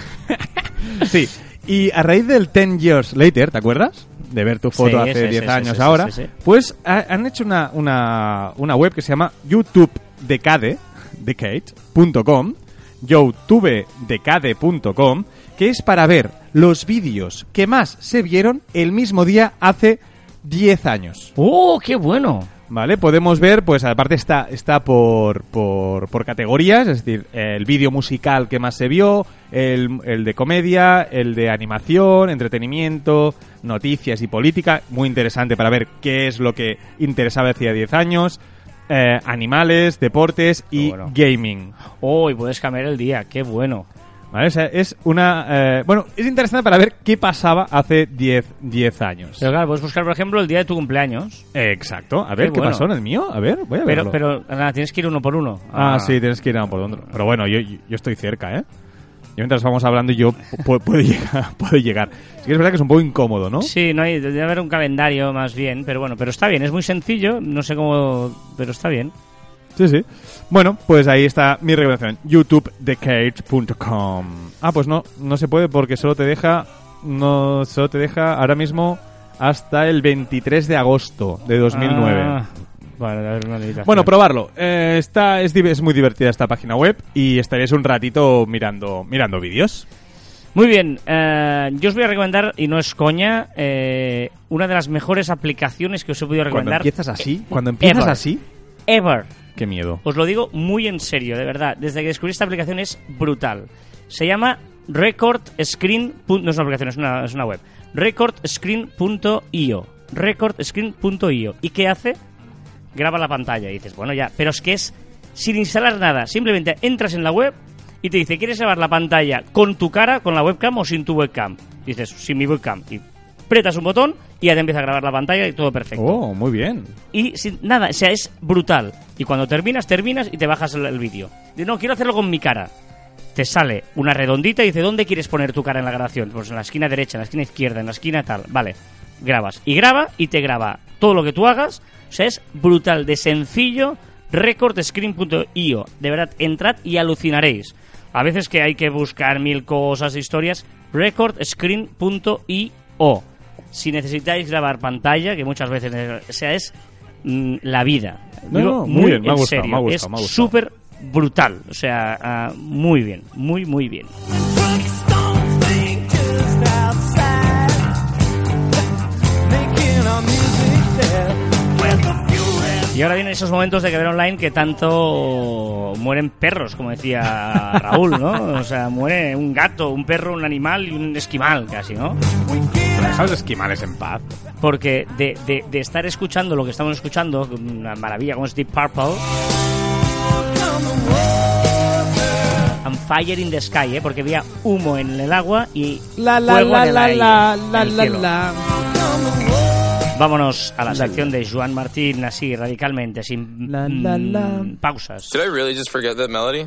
*laughs* sí. Y a raíz del 10 Years Later, ¿te acuerdas? De ver tu foto Sí, hace sí, 10 sí, años sí, ahora. Pues ha- han hecho una, una, una web que se llama youtubedecade, decade.com, youtubedecade.com, que es para ver los vídeos que más se vieron el mismo día hace 10 años. ¡Oh, qué bueno! ¿Vale? Podemos ver, pues aparte está, está por, por, por categorías, es decir, el vídeo musical que más se vio, el, el de comedia, el de animación, entretenimiento, noticias y política, muy interesante para ver qué es lo que interesaba hacía 10 años, eh, animales, deportes y bueno. gaming. ¡Oh, y puedes cambiar el día! ¡Qué bueno! ¿Vale? O sea, es una... eh, bueno, es interesante para ver qué pasaba hace 10, 10 años. Pero claro, puedes buscar, por ejemplo, el día de tu cumpleaños. Exacto. A ver, Qué ¿qué, bueno. pasó en el mío? A ver, voy a Pero, verlo. pero nada, tienes que ir uno por uno. Ah, sí, tienes que ir a por otro. Pero bueno, yo, yo estoy cerca, ¿eh? Y mientras vamos hablando, yo pu- puedo, *laughs* llegar, puedo llegar. Sí que es verdad que es un poco incómodo, ¿no? Sí, no hay, debe haber un calendario más bien, pero bueno, pero está bien, es muy sencillo, no sé cómo, pero está bien. Sí, sí. Bueno, pues ahí está mi recomendación. youtubethecage.com Ah, pues no, no se puede porque solo te deja... No, solo te deja ahora mismo hasta el 23 de agosto de 2009. Ah, vale. Bueno, probarlo. Eh, está, es, muy divertida esta página web y estaréis un ratito mirando, mirando vídeos. Muy bien, eh, yo os voy a recomendar, y no es coña, eh, una de las mejores aplicaciones que os he podido Cuando recomendar. empiezas así, cuando empiezas Ever. así, Ever. Qué miedo. Os lo digo muy en serio, de verdad. Desde que descubrí esta aplicación es brutal. Se llama Record Screen. No es una aplicación, es una, es una web. Recordscreen.io. Recordscreen.io. ¿Y qué hace? Graba la pantalla. Y dices, bueno, ya. Pero es que es sin instalar nada. Simplemente entras en la web y te dice, ¿quieres grabar la pantalla con tu cara, con la webcam o sin tu webcam? Dices, sin mi webcam. Y apretas un botón y ya te empieza a grabar la pantalla y todo perfecto Oh, muy bien. y sin nada, o sea, es brutal. Y cuando terminas, terminas y te bajas el, vídeo. Dice, no, quiero hacerlo con mi cara. Te sale una redondita y dice, ¿dónde quieres poner tu cara en la grabación? Pues en la esquina derecha, en la esquina izquierda, en la esquina tal. Vale, grabas. Y graba y te graba todo lo que tú hagas. O sea, es brutal, de sencillo. Recordscreen.io. De verdad, entrad y alucinaréis. A veces que hay que buscar mil cosas, historias. Recordscreen.io. Si necesitáis grabar pantalla, que muchas veces, sea, es la vida. No, Digo, no, muy muy bien, me ha en gustado, serio. me es me gustado. súper brutal. O sea, ah, muy bien, muy, muy bien. Y ahora vienen esos momentos de que ver online que tanto mueren perros, como decía Raúl, ¿no? O sea, muere un gato, un perro, un animal y un esquimal casi, ¿no? Deja los esquimales en paz. Porque de, de- de estar escuchando lo que estamos escuchando, una maravilla como es Deep Purple, and Fire in the Sky, ¿eh? porque había humo en el agua y La la fuego la en el la aire, la en la el la cielo. la. Vámonos a la sección de Joan Martín, así radicalmente, sin La, la, la. mm, pausas. Did I really just forget that melody?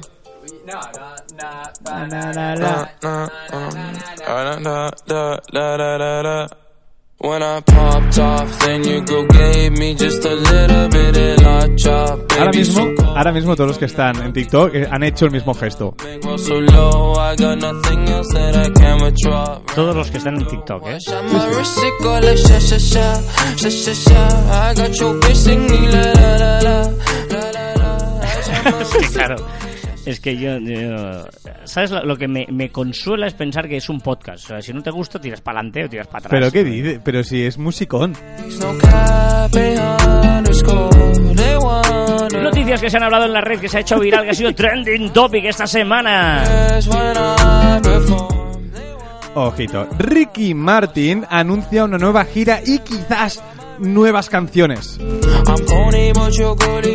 Ahora mismo, ahora mismo todos los que están en TikTok eh, han hecho el mismo gesto. bankroll so low, I got nothing else that I can withdraw. Todos los que están en TikTok, ¿eh? Es *laughs* que claro, es que yo, yo- ¿sabes? Lo, lo que me, me consuela es pensar que es un podcast. O sea, si no te gusta, tiras para adelante o tiras para atrás. Pero qué dice, pero si es musicón. Noticias que se han hablado en la red, que se ha hecho viral, que ha sido trending topic esta semana. Ojito. Ricky Martin anuncia una nueva gira y quizás nuevas canciones.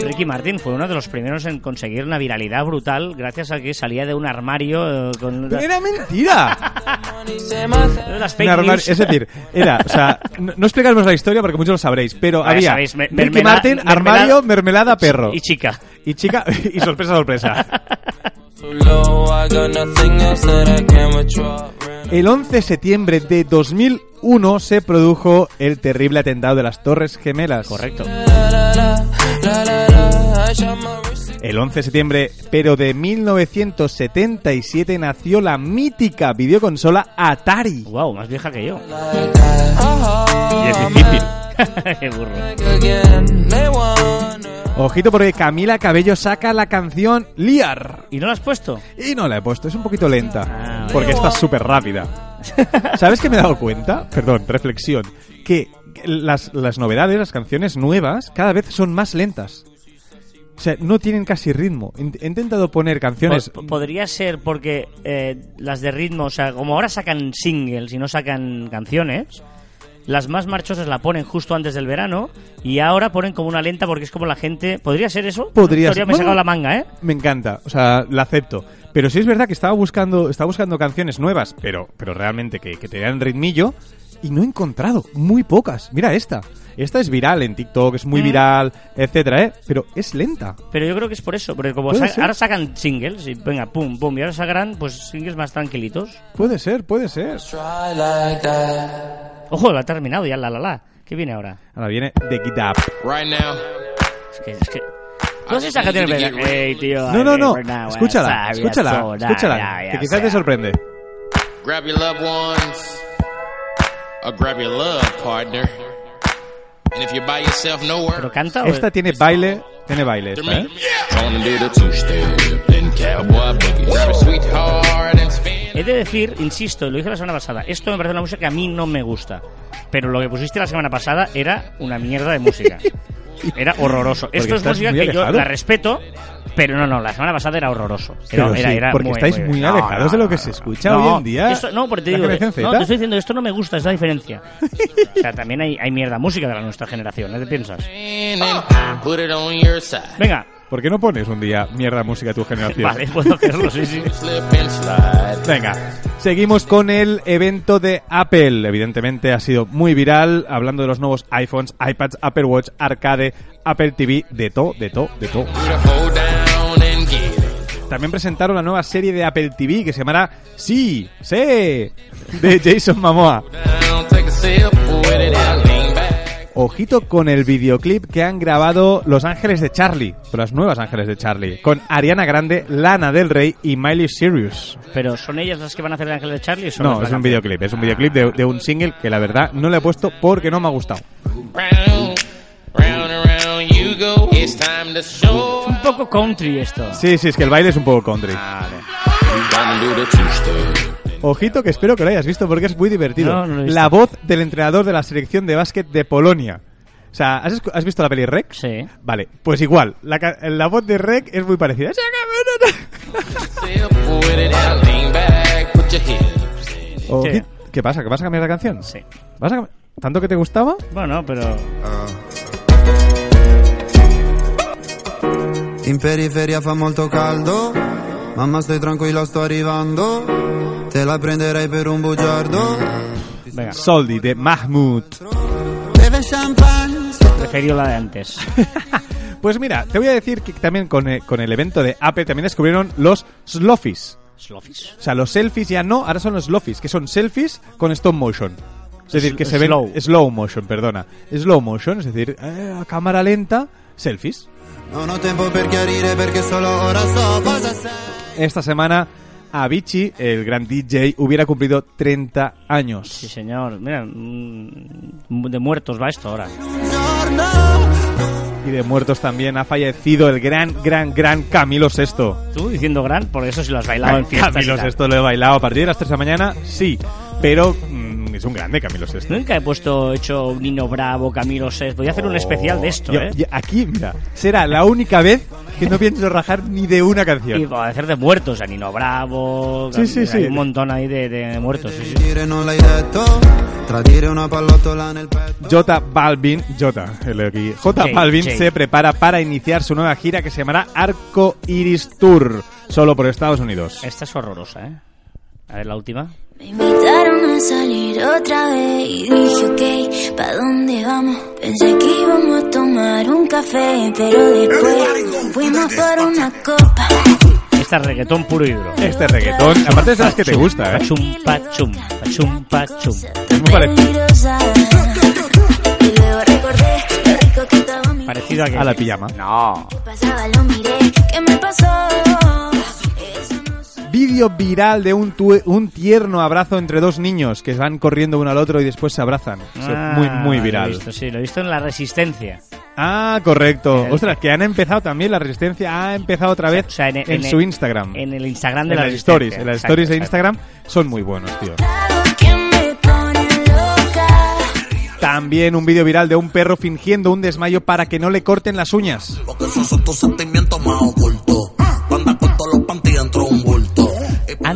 Ricky Martin fue uno de los primeros en conseguir una viralidad brutal gracias a que salía de un armario eh, con Pero era mentira. Las fake news. es decir, era, o sea, no, no explicaremos la historia porque muchos lo sabréis, pero Vale, había sabéis, me- Ricky Martin, mermelada- armario, mermelada, perro. y chica. Y chica, y sorpresa, sorpresa. *laughs* El 11 de septiembre de 2001 se produjo el terrible atentado de las Torres Gemelas. Correcto. El 11 de septiembre, pero de 1977, nació la mítica videoconsola Atari. Wow, más vieja que yo. Y es difícil. *laughs* Qué burro. Ojito porque Camila Cabello saca la canción Liar. ¿Y no la has puesto? Y no la he puesto, es un poquito lenta. Ah, porque está súper rápida. *laughs* ¿Sabes qué me he dado cuenta? Perdón, reflexión. Que las, las novedades, las canciones nuevas, cada vez son más lentas. O sea, no tienen casi ritmo. He intentado poner canciones... Po- Podría ser porque eh, las de ritmo, o sea, como ahora sacan singles y no sacan canciones, las más marchosas la ponen justo antes del verano y ahora ponen como una lenta porque es como la gente. ¿Podría ser eso? Podría ser. Me he sacado la manga, ¿eh? Me encanta, o sea, la acepto. Pero sí es verdad que estaba buscando, estaba buscando canciones nuevas, pero, pero realmente que, que tenían ritmillo, y no he encontrado, muy pocas. Mira esta. Esta es viral en TikTok, es muy Mm. viral, etcétera, ¿eh? Pero es lenta. Pero yo creo que es por eso, porque como sa- ser. ahora sacan singles y venga, pum, pum, y ahora sacarán pues singles más tranquilitos. Puede ser, puede ser. Ojo, la ha terminado ya, la la la. ¿Qué viene ahora? Ahora viene The Get Up. Right now, Es que, es que... ¿Tú has esa canción? Ey, tío, No, no, no. Escúchala, sabía escúchala, escúchala. Que quizás te sorprende. grab your loved ones, or grab your love partner. And if you're by yourself nowhere, ¿Pero canta o...? Esta tiene baile, tiene baile esta, ¿eh? He de decir, insisto, lo dije la semana pasada, esto me parece una música que a mí no me gusta. Pero lo que pusiste la semana pasada era una mierda de música. *laughs* Era horroroso. Esto es música que yo la respeto, pero no, no, la semana pasada era horroroso. Era, Pero era- sí, era porque estáis muy no, alejados no, de lo no, que no, se no. escucha No, hoy en día. esto- no, porque te digo, no, te estoy diciendo, esto no me gusta, es la diferencia. o sea, también hay, hay mierda música de la nuestra generación, ¿eh? ¿Qué piensas? And put it on your side. Venga, ¿Por qué no pones un día mierda música a tu generación? vale, puedo hacerlo, sí, sí. Venga, seguimos con el evento de Apple. Evidentemente ha sido muy viral, hablando de los nuevos iPhones, iPads, Apple Watch, Arcade, Apple TV, de todo, de todo, de todo. También presentaron la nueva serie de Apple TV que se llamará Sí, sí, de Jason Momoa. Ojito con el videoclip que han grabado Los Ángeles de Charlie, las nuevas Ángeles de Charlie, con Ariana Grande, Lana del Rey y Miley Cyrus. Pero ¿son ellas las que van a hacer el Ángel de Charlie? o son No, es un videoclip, es un videoclip de, de un single que la verdad no le he puesto porque no me ha gustado. Show. Un poco country esto. Sí, sí, es que el baile es un poco country. Vale. Ojito que espero que lo hayas visto porque es muy divertido. No, no lo he visto. la voz del entrenador de la selección de básquet de Polonia. O sea, ¿has, escu- has visto la peli Rec? Sí. Vale, pues igual, la, ca- la voz de Rec es muy parecida. *laughs* ¿Qué pasa? ¿Que vas a cambiar la canción? Sí. ¿Vas a cam- ¿Tanto que te gustaba? Bueno, pero... In periferia fa molto caldo, mamma stai tranquilla sto arrivando, te la prenderei per un bugiardo. Venga, Soldi, de Mahmoud. Prefiero la de antes. *laughs* Pues mira, te voy a decir que también con el, con el evento de Apple también descubrieron los Sloffies. Sloffies. O sea, los selfies ya no, ahora son los Sloffies, que son selfies con stop motion. Es decir, que se ven... Slow. Slow motion, perdona. Slow motion, es decir, eh, a cámara lenta, selfies. sei. Esta semana Avicii, el gran DJ, hubiera cumplido 30 años. Sí, señor. Mira, mm, de muertos va esto ahora. Y de muertos también ha fallecido el gran, gran, gran Camilo Sesto. Tú diciendo gran, por eso si lo has bailado en fiestas Camilo. Sesto lo he bailado a partir de las 3 de la mañana, sí. Pero mm, es un grande Camilo Sesto. Nunca he puesto hecho Nino Bravo, Camilo Sés. Voy a hacer un especial de esto, Yo- ¿eh? aquí, mira, será la única vez que no pienso rajar ni de una Y canción. voy a hacer de muertos, a Nino Bravo. Sí, sí, hay sí. un montón ahí de, de muertos. Sí, sí. Dire non l'hai detto, tradire una pallottola nel petto. J Balvin, J, el de aquí. J Balvin se prepara para iniciar su nueva gira que se llamará Arco Iris Tour, solo por Estados Unidos. Esta es horrorosa, ¿eh? A ver, la última. Me invitaron a salir otra vez y dije, ok, ¿pa' dónde vamos? Pensé que íbamos a tomar un café, pero después fuimos por una copa. Esta es reggaetón puro y duro. Este reggaetón, aparte es de las que te gusta, ¿eh? Pachum, pachum, pachum, pachum. Es muy parecido Parecido a que... a la pijama. No. ¿Qué pasaba? Lo miré, ¿qué me pasó? Vídeo viral de un, tue- un tierno abrazo entre dos niños que van corriendo uno al otro y después se abrazan. Sea, muy, muy Ah, Lo viral. he visto, sí, lo he visto en La Resistencia. Ah, correcto. El- Ostras, que han empezado también, la resistencia ha empezado otra vez O sea, en, en, en- su Instagram. En el Instagram de En La las stories, Resistencia. en las Exacto, stories de exacto. Instagram son muy buenos, tío. También un vídeo viral de un perro fingiendo un desmayo para que no le corten las uñas. Porque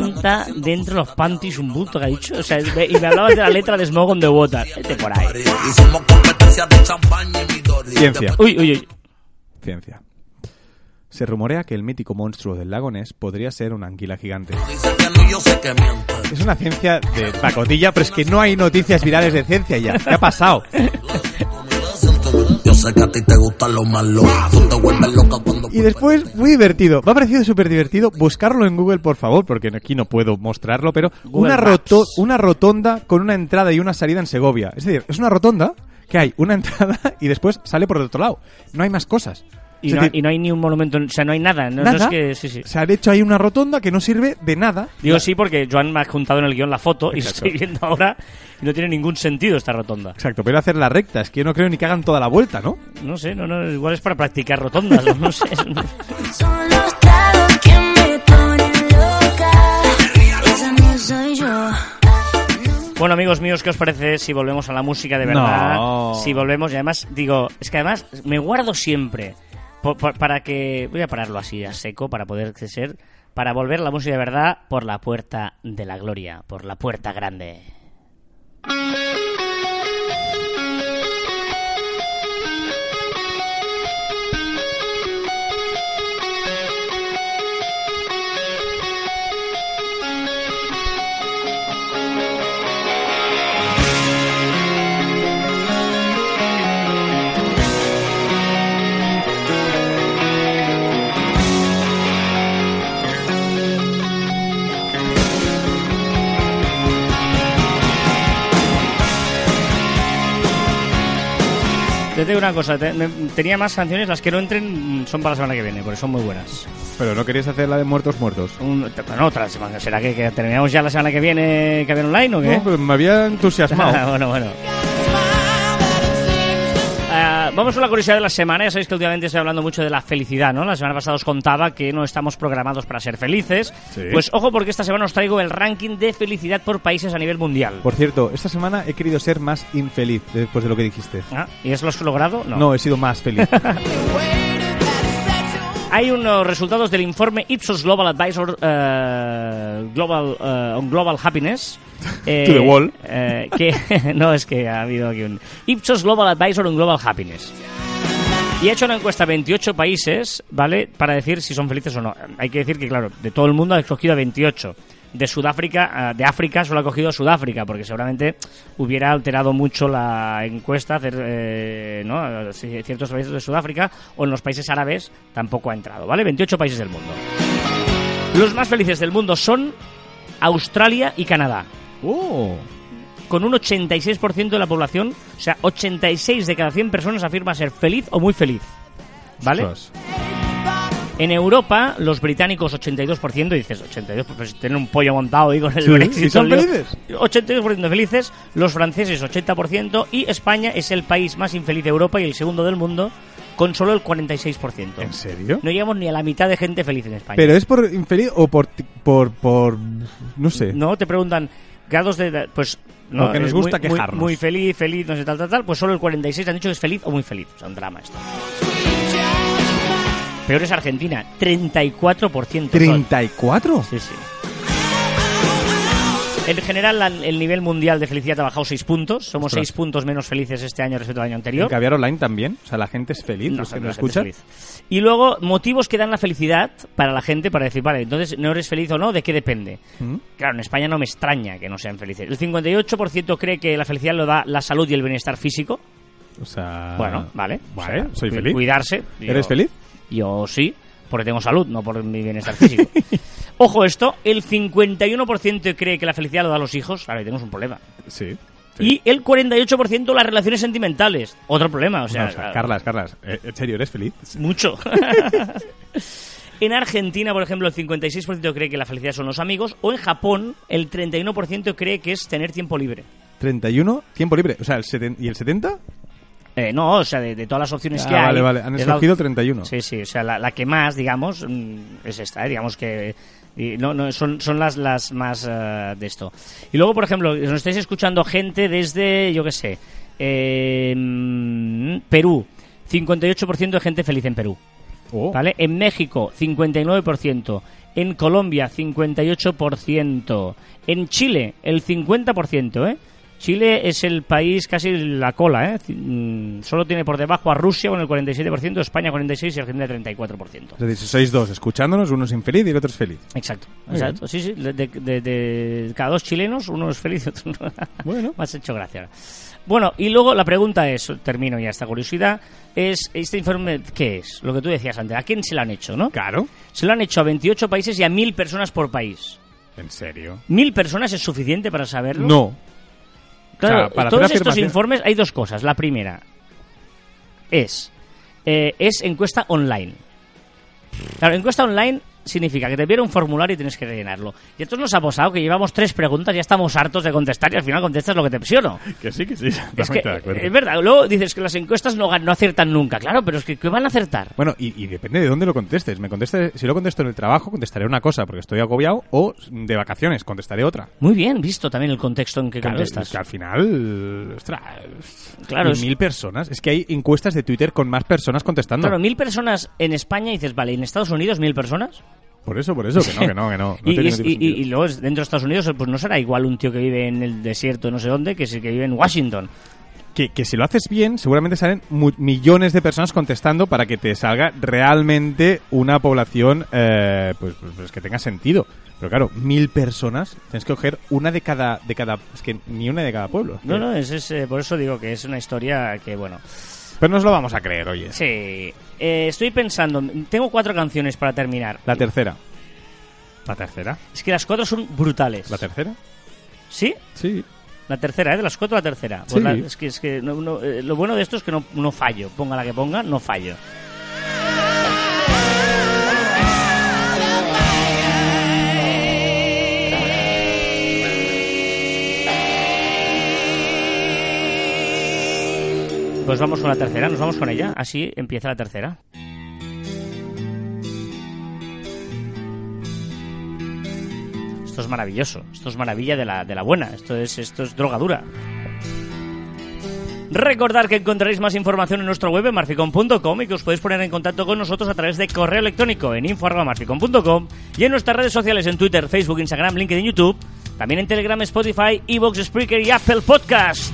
Anta dentro de los panties un bulto que ha dicho. O sea, me- y me hablabas de la letra de Smog on the Water. Vete por ahí. Ciencia. Uy, uy, uy. Ciencia. Se rumorea que el mítico monstruo del lago Ness podría ser una anguila gigante. Es una ciencia de pacotilla, pero es que no hay noticias virales de ciencia ya. ¿Qué ha pasado? Sé que a ti te gustan los. Tú te vuelves loca cuando... Y después, muy divertido. Me ha parecido súper divertido. Buscarlo en Google, por favor, porque aquí no puedo mostrarlo, pero Google una, roto- una rotonda con una entrada y una salida en Segovia. Es decir, es una rotonda que hay una *laughs* entrada y después sale por el otro lado. No hay más cosas. Y no, y no hay ni un monumento, o sea, no hay nada. No, no nada. es que, sí, sí. Se ha hecho ahí una rotonda que no sirve de nada. Digo sí porque Joan me ha juntado en el guion la foto y Exacto. estoy viendo ahora y no tiene ningún sentido esta rotonda. Exacto, pero hacer la recta. Es que yo no creo ni que hagan toda la vuelta, ¿no? No sé, no, no, igual es para practicar rotondas, no, no sé. Son los tragos que me ponen loca. Esa no soy yo. Bueno, amigos míos, ¿qué os parece si volvemos a la música de verdad? No. Si volvemos, y además, digo, es que además me guardo siempre para que. Voy a pararlo así, a seco, para poder ser. Para volver la música de verdad por la puerta de la gloria, por la puerta grande. Te digo una cosa, te- me- tenía más canciones, las que no entren mm, son para la semana que viene, porque son muy buenas. Pero no queréis hacer la de muertos muertos. Un, bueno, otra semana, ¿será que, que terminamos ya la semana que viene que había online o qué? No, pero me había entusiasmado. *laughs* bueno, bueno. Vamos con la curiosidad de la semana. Ya sabéis que últimamente estoy hablando mucho de la felicidad, ¿no? La semana pasada os contaba que no estamos programados para ser felices. Sí. Pues ojo, porque esta semana os traigo el ranking de felicidad por países a nivel mundial. Por cierto, esta semana he querido ser más infeliz después de lo que dijiste. Ah, ¿Y eso lo has logrado? No, he sido más feliz. *laughs* Hay unos resultados del informe Ipsos Global Advisor eh, Global, eh, on Global Happiness. eh, *laughs* To the wall. eh, que, *laughs* no, es que ha habido aquí un... Ipsos Global Advisor on Global Happiness. Y ha hecho una encuesta a 28 países, ¿vale? Para decir si son felices o no. Hay que decir que, claro, de todo el mundo ha escogido a 28. De Sudáfrica, ah, de África solo ha cogido a Sudáfrica, porque seguramente hubiera alterado mucho la encuesta, hacer, eh, ¿no? ciertos países de Sudáfrica, o en los países árabes tampoco ha entrado, ¿vale? 28 países del mundo. Los más felices del mundo son Australia y Canadá ¡Oh! con un 86% de la población, o sea, 86 de cada 100 personas afirma ser feliz o muy feliz. ¿Vale? Ostras. En Europa, los británicos 82%, y dices 82, pues tienen un pollo montado ahí con el Sí, Brexit. ¿y son felices? 82% felices, los franceses 80% y España es el país más infeliz de Europa y el segundo del mundo con solo el 46%. ¿En serio? No llegamos ni a la mitad de gente feliz en España. ¿Pero es por infeliz o por, por, por... no sé? No, te preguntan grados de... Pues... No, Porque nos gusta muy, muy- quejarnos. Muy, feliz, feliz, no sé, tal, tal, tal. Pues solo el 46 han dicho que es feliz o muy feliz. O sea, un drama esto. Peor es Argentina, 34%. solo. ¿34? Sí, sí. En general, el nivel mundial de felicidad ha bajado 6 puntos. Somos Ostras. 6 puntos menos felices este año respecto al año ¿En anterior. Caviar Online también? O sea, la gente es feliz, No, los que es escuchan. Y luego, motivos que dan la felicidad para la gente para decir, vale, entonces, ¿no eres feliz o no? ¿De qué depende? ¿Mm? Claro, en España no me extraña que no sean felices. El 58% cree que la felicidad lo da la salud y el bienestar físico. O sea... Bueno, vale. Vale, O sea, soy feliz. Cuidarse. ¿Eres feliz? Yo sí, porque tengo salud, no por mi bienestar físico. *laughs* Ojo esto, el 51% cree que la felicidad lo da a los hijos. Ahora, ahí tenemos un problema. Sí. Y el 48% las relaciones sentimentales. Otro problema, o sea, No, o sea, Carlas, Carlas, eh, ¿en serio eres feliz? mucho. *laughs* en Argentina, por ejemplo, el 56% cree que la felicidad son los amigos. O en Japón, el 31% cree que es tener tiempo libre. 31, tiempo libre. O sea, el seten- ¿y el 70? Eh, no, o sea, de, de todas las opciones Ah, que hay. vale, vale. Han la- escogido 31. Sí, sí, o sea, la, la que más, digamos, mm, es esta, ¿eh? digamos que y no, no, son, son las, las más eh, de esto. Y luego, por ejemplo, nos estáis escuchando gente desde, yo qué sé, Eh, Perú, 58% de gente feliz en Perú. Oh. ¿Vale? En México, 59%. En Colombia, 58%. En Chile, el 50%, ¿eh? Chile es el país casi la cola, ¿eh? Mm, Solo tiene por debajo a Rusia con el 47%, España 46% y Argentina 34%. Es decir, sois dos escuchándonos, uno es infeliz y el otro es feliz. Exacto, Muy exacto. Sí, sí. De, de- de cada dos chilenos, uno es feliz y otro no. *laughs* Bueno. Me has hecho gracia. Bueno, y luego la pregunta es, termino ya esta curiosidad, es, ¿este informe qué es? Lo que tú decías antes, ¿a quién se lo han hecho, no? Claro. Se lo han hecho a 28 países y a 1.000 personas por país. ¿En serio? ¿Mil personas es suficiente para saberlo? No. Claro, O sea, para todos estos afirmación- informes hay dos cosas. La primera es, eh, es encuesta online. Claro, encuesta online significa que te viene un formulario y tienes que rellenarlo. Y entonces nos ha pasado que llevamos tres preguntas, ya estamos hartos de contestar y al final contestas lo que te ¿sí o no? Que sí, que sí. Es que, verdad, luego dices que las encuestas no, no aciertan nunca, claro, pero es que ¿qué van a acertar? Bueno, y, y depende de dónde lo contestes. Me conteste, si lo contesto en el trabajo, contestaré una cosa porque estoy agobiado, o de vacaciones, contestaré otra. Muy bien visto también el contexto en que Claro, contestas. es que al final, ostras, Claro, es- mil personas. Es que hay encuestas de Twitter con más personas contestando. Claro, mil personas en España y dices, vale, ¿y en Estados Unidos mil personas? Por eso, por eso, que no, que no, que no. *laughs* no y, tiene y- ningún y- sentido. y luego dentro de Estados Unidos pues no será igual un tío que vive en el desierto no sé dónde que el que vive en Washington. que, que si lo haces bien, seguramente salen mu- millones de personas contestando para que te salga realmente una población eh, pues, pues- pues que tenga sentido. Pero claro, mil personas, tienes que coger una de cada, de cada, es que ni una de cada pueblo. No, no, es, es, eh, por eso digo que es una historia que, bueno... Pero nos lo vamos a creer, oye. Sí, eh, estoy pensando, tengo cuatro canciones para terminar. La tercera. ¿La tercera? Es que las cuatro son brutales. ¿La tercera? ¿Sí? Sí. La tercera, ¿eh? De las cuatro la tercera. Pues Sí. la- es que, es que no- no, eh, lo bueno de esto es que no, no fallo. Ponga la que ponga, no fallo. Pues vamos con la tercera, nos vamos con ella. Así empieza la tercera. Esto es maravilloso. Esto es maravilla de la, de la buena. Esto es, esto es droga dura. Recordad que encontraréis más información en nuestro web en marficom.com y que os podéis poner en contacto con nosotros a través de correo electrónico en info.marficom.com y en nuestras redes sociales en Twitter, Facebook, Instagram, LinkedIn, YouTube, también en Telegram, Spotify, Evox, Spreaker y Apple Podcast.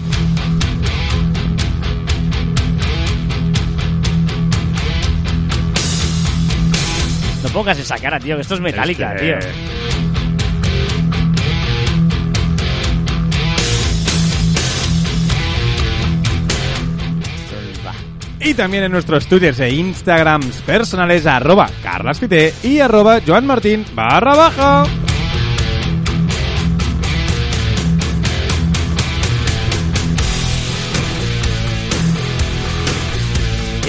No pongas esa cara, tío, que esto es metálica, Es que- tío. Y también en nuestros twitters e instagrams personales arroba carlasfite y arroba joanmartin barra baja.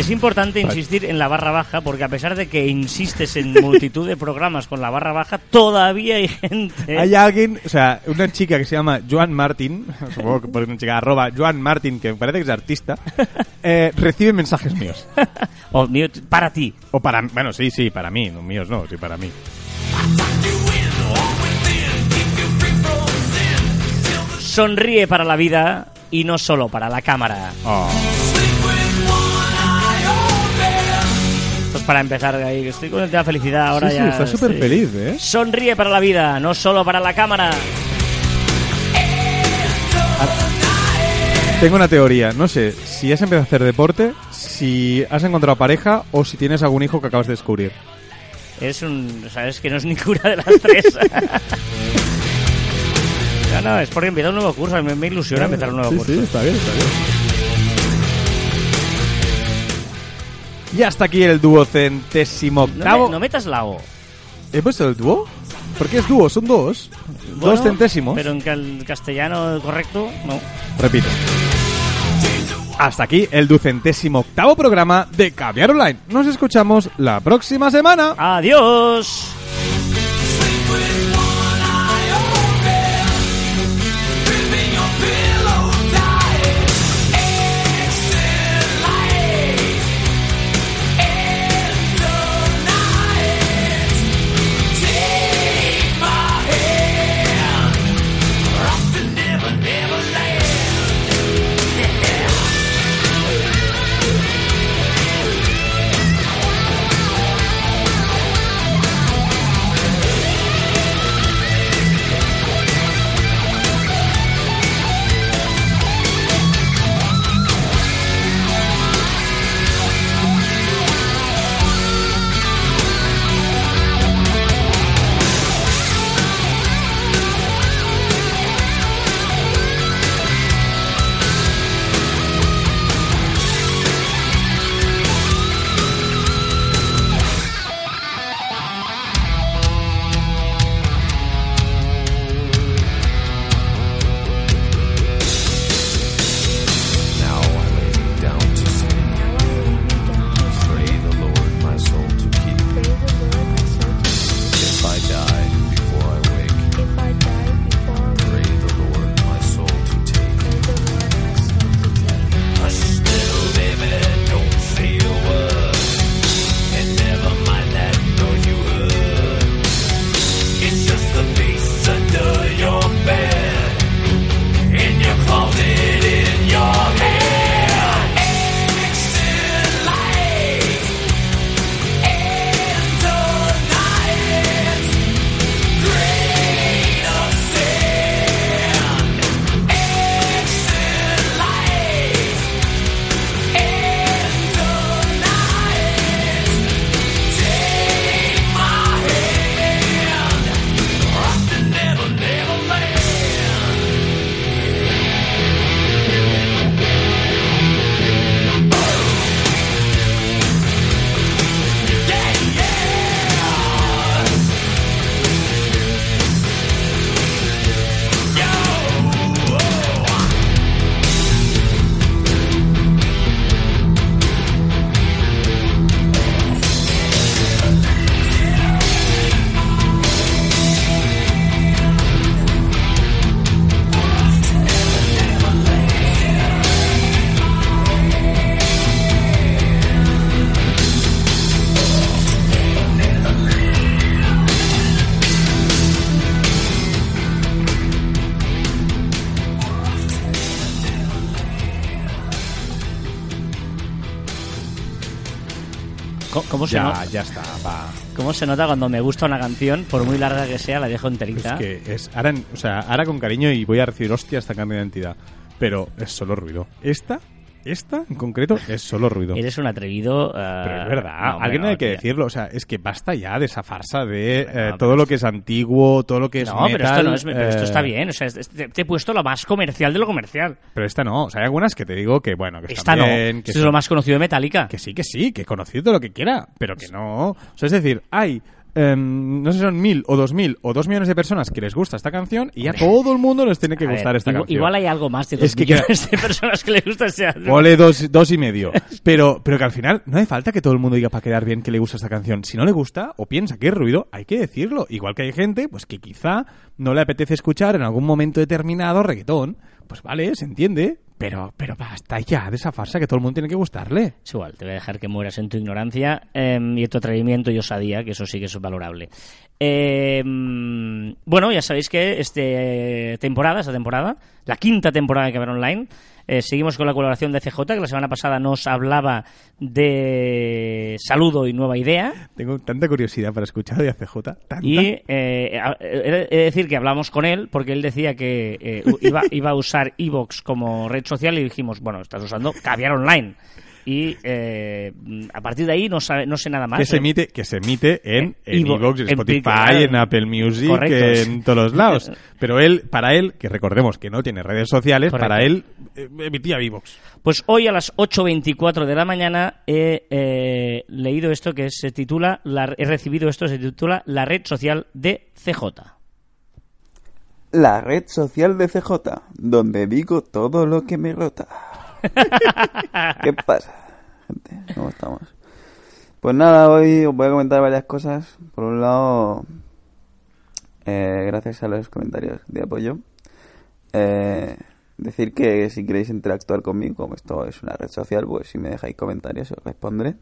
Es importante insistir en la barra baja porque a pesar de que insistes en multitud de programas con la barra baja, todavía hay gente... Hay alguien, o sea, una chica que se llama Joan Martin, *laughs* supongo que por una chica arroba Joan Martin, que me parece que es artista, *laughs* eh, recibe mensajes míos. Oh, mío, para ti. O para, bueno, sí, sí, para mí, no míos no, sí, para mí. Sonríe para la vida y no solo para la cámara. Oh. Esto es para empezar ahí. Estoy con el tema felicidad ahora sí, ya. sí, está súper feliz, ¿eh? Sonríe para la vida, no solo para la cámara. Tengo una teoría, no sé si has empezado a hacer deporte, si has encontrado pareja o si tienes algún hijo que acabas de descubrir. Es un. Sabes que no es ninguna de las tres. *laughs* no, no, es porque empieza un nuevo curso. Me, me ilusiona empezar un nuevo Sí, curso. sí, está bien, está bien. Y hasta aquí el duocentésimo No, octavo. me- no metas la O. ¿He puesto el dúo? ¿Por qué es dúo? Son dos. Bueno, dos centésimos. Pero en cal- castellano correcto, no. Repito. Hasta aquí el ducentésimo octavo programa de Caviar Online. Nos escuchamos la próxima semana. Adiós. ¿Cómo se, ya, está, va. ¿Cómo se nota cuando me gusta una canción, por muy larga que sea, la dejo Es enterita? que es ahora, o sea, ahora con cariño y voy a recibir hostia esta cambio de identidad. Pero es solo ruido. Esta, esta en concreto es solo ruido. Eres un atrevido. eh, Pero es verdad, no, alguien no, hay que decirlo. O sea, es que basta ya de esa farsa de eh, todo lo que es antiguo, todo lo que es No, pero esto no es. Pero esto eh, está bien. O sea, es- te, te he puesto lo más comercial de lo comercial. Pero esta no. O sea, hay algunas que te digo que, bueno, que Esta están no. bien, que Esto es lo más conocido de Metallica. Que sí, que sí, que conocido todo lo que quiera, pero que no. O sea, es decir, hay, em, no sé si son mil o dos mil o dos millones de personas que les gusta esta canción y a todo el mundo les tiene que A ver, gustar esta igual, canción. igual hay algo más de dos Es que millones de personas que le gusta ese álbum. Ole dos, dos y medio. *laughs* Pero, pero que al final no hace falta que todo el mundo diga para quedar bien que le gusta esta canción. Si no le gusta o piensa que es ruido, hay que decirlo. Igual que hay gente pues que quizá no le apetece escuchar en algún momento determinado reggaetón. Pues vale, se entiende. Pero, pero basta ya de esa farsa que todo el mundo tiene que gustarle. Es igual, te voy a dejar que mueras en tu ignorancia eh, y en tu atrevimiento y osadía, que eso sí que es valorable. Eh, bueno, ya sabéis que este temporada, esta temporada, la quinta temporada de Caber Online, eh, seguimos con la colaboración de CJ, que la semana pasada nos hablaba de saludo y nueva idea. Tengo tanta curiosidad para escuchar de ACJ. Tanta. Y eh, a- he de decir que hablamos con él porque él decía que eh, iba, iba a usar Evox como red social y dijimos, bueno, estás usando Caviar Online. Y eh, a partir de ahí no, sabe- no sé nada más. que se emite que se emite en, En en Evox, en en Spotify, Claro. en Apple Music, Correcto. en todos los lados. *laughs* Pero él, para él, que recordemos que no tiene redes sociales, Correcto. para él eh, emitía Evox. Pues hoy a las 8.24 de la mañana he eh, leído esto que se titula, la- he recibido esto, se titula La red social de CJ. La red social de CJ, donde digo todo lo que me rota. *laughs* ¿Qué pasa, gente? ¿Cómo estamos? Pues nada, hoy os voy a comentar varias cosas. Por un lado, eh, gracias a los comentarios de apoyo, eh, decir que si queréis interactuar conmigo, como esto es una red social, pues si me dejáis comentarios os respondré.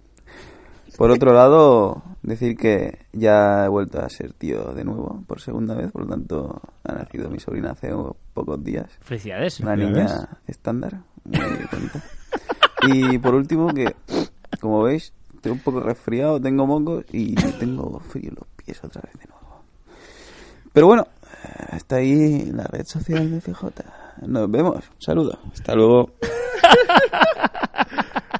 Por otro *laughs* lado, decir que ya he vuelto a ser tío de nuevo, por segunda vez, por lo tanto ha nacido mi sobrina hace pocos días. Felicidades. Una niña estándar, Y por último, que como veis, estoy un poco resfriado, tengo mocos y tengo frío en los pies otra vez de nuevo. Pero bueno, eh, está ahí la red social de CJ. Nos vemos. Un saludo. Hasta luego. *laughs*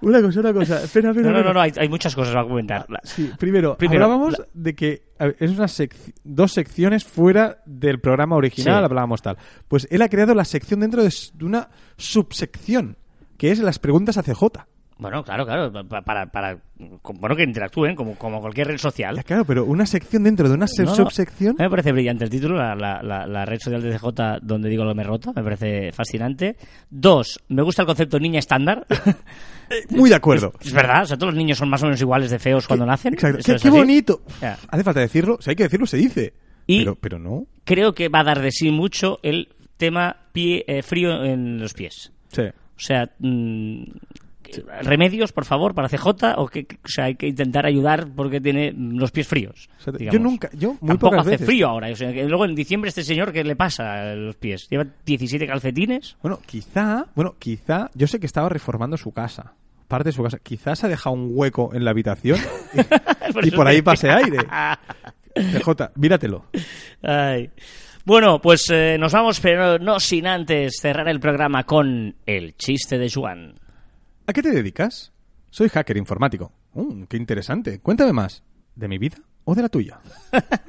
Una cosa, una cosa. *laughs* Espera, espera. No, no, no, no, hay, hay muchas cosas para comentar. Sí, primero, Primero, hablábamos la- de que a ver, es una sec- dos secciones fuera del programa original, Sí. hablábamos tal. Pues él ha creado la sección dentro de una subsección, que es las preguntas a CJ. Bueno, claro, claro, pa- para, para, con- bueno, que interactúen como, como cualquier red social. Ya, claro, pero una sección dentro de una No, no. subsección. A mí me parece brillante el título, la, la- la- la red social de CJ donde digo lo me rota, me parece fascinante. Dos, me gusta el concepto niña estándar. *laughs* Muy de acuerdo. es verdad, o sea, todos los niños son más o menos iguales de feos cuando nacen. Exacto. Qué, bonito. Hace falta decirlo. Si hay que decirlo, se dice. Y- Pero, pero no. Creo que va a dar de sí mucho el tema pie eh, frío en los pies. Sí. O sea, mm, remedios, por favor, para CJ, o que, o sea, hay que intentar ayudar porque tiene los pies fríos. O sea, yo nunca, yo muy Tampoco pocas hace veces. frío ahora. O sea, que luego en diciembre este señor, ¿qué le pasa a los pies? Lleva 17 calcetines. Bueno, quizá, bueno, quizá, yo sé que estaba reformando su casa, parte de su casa. Quizás ha dejado un hueco en la habitación *laughs* y, por ahí pase aire. *laughs* CJ, míratelo. Ay. Bueno, pues eh, nos vamos, pero no sin antes cerrar el programa con el chiste de Juan. ¿A qué te dedicas? Soy hacker informático. Mm, qué interesante. Cuéntame más. ¿De mi vida o de la tuya? *laughs*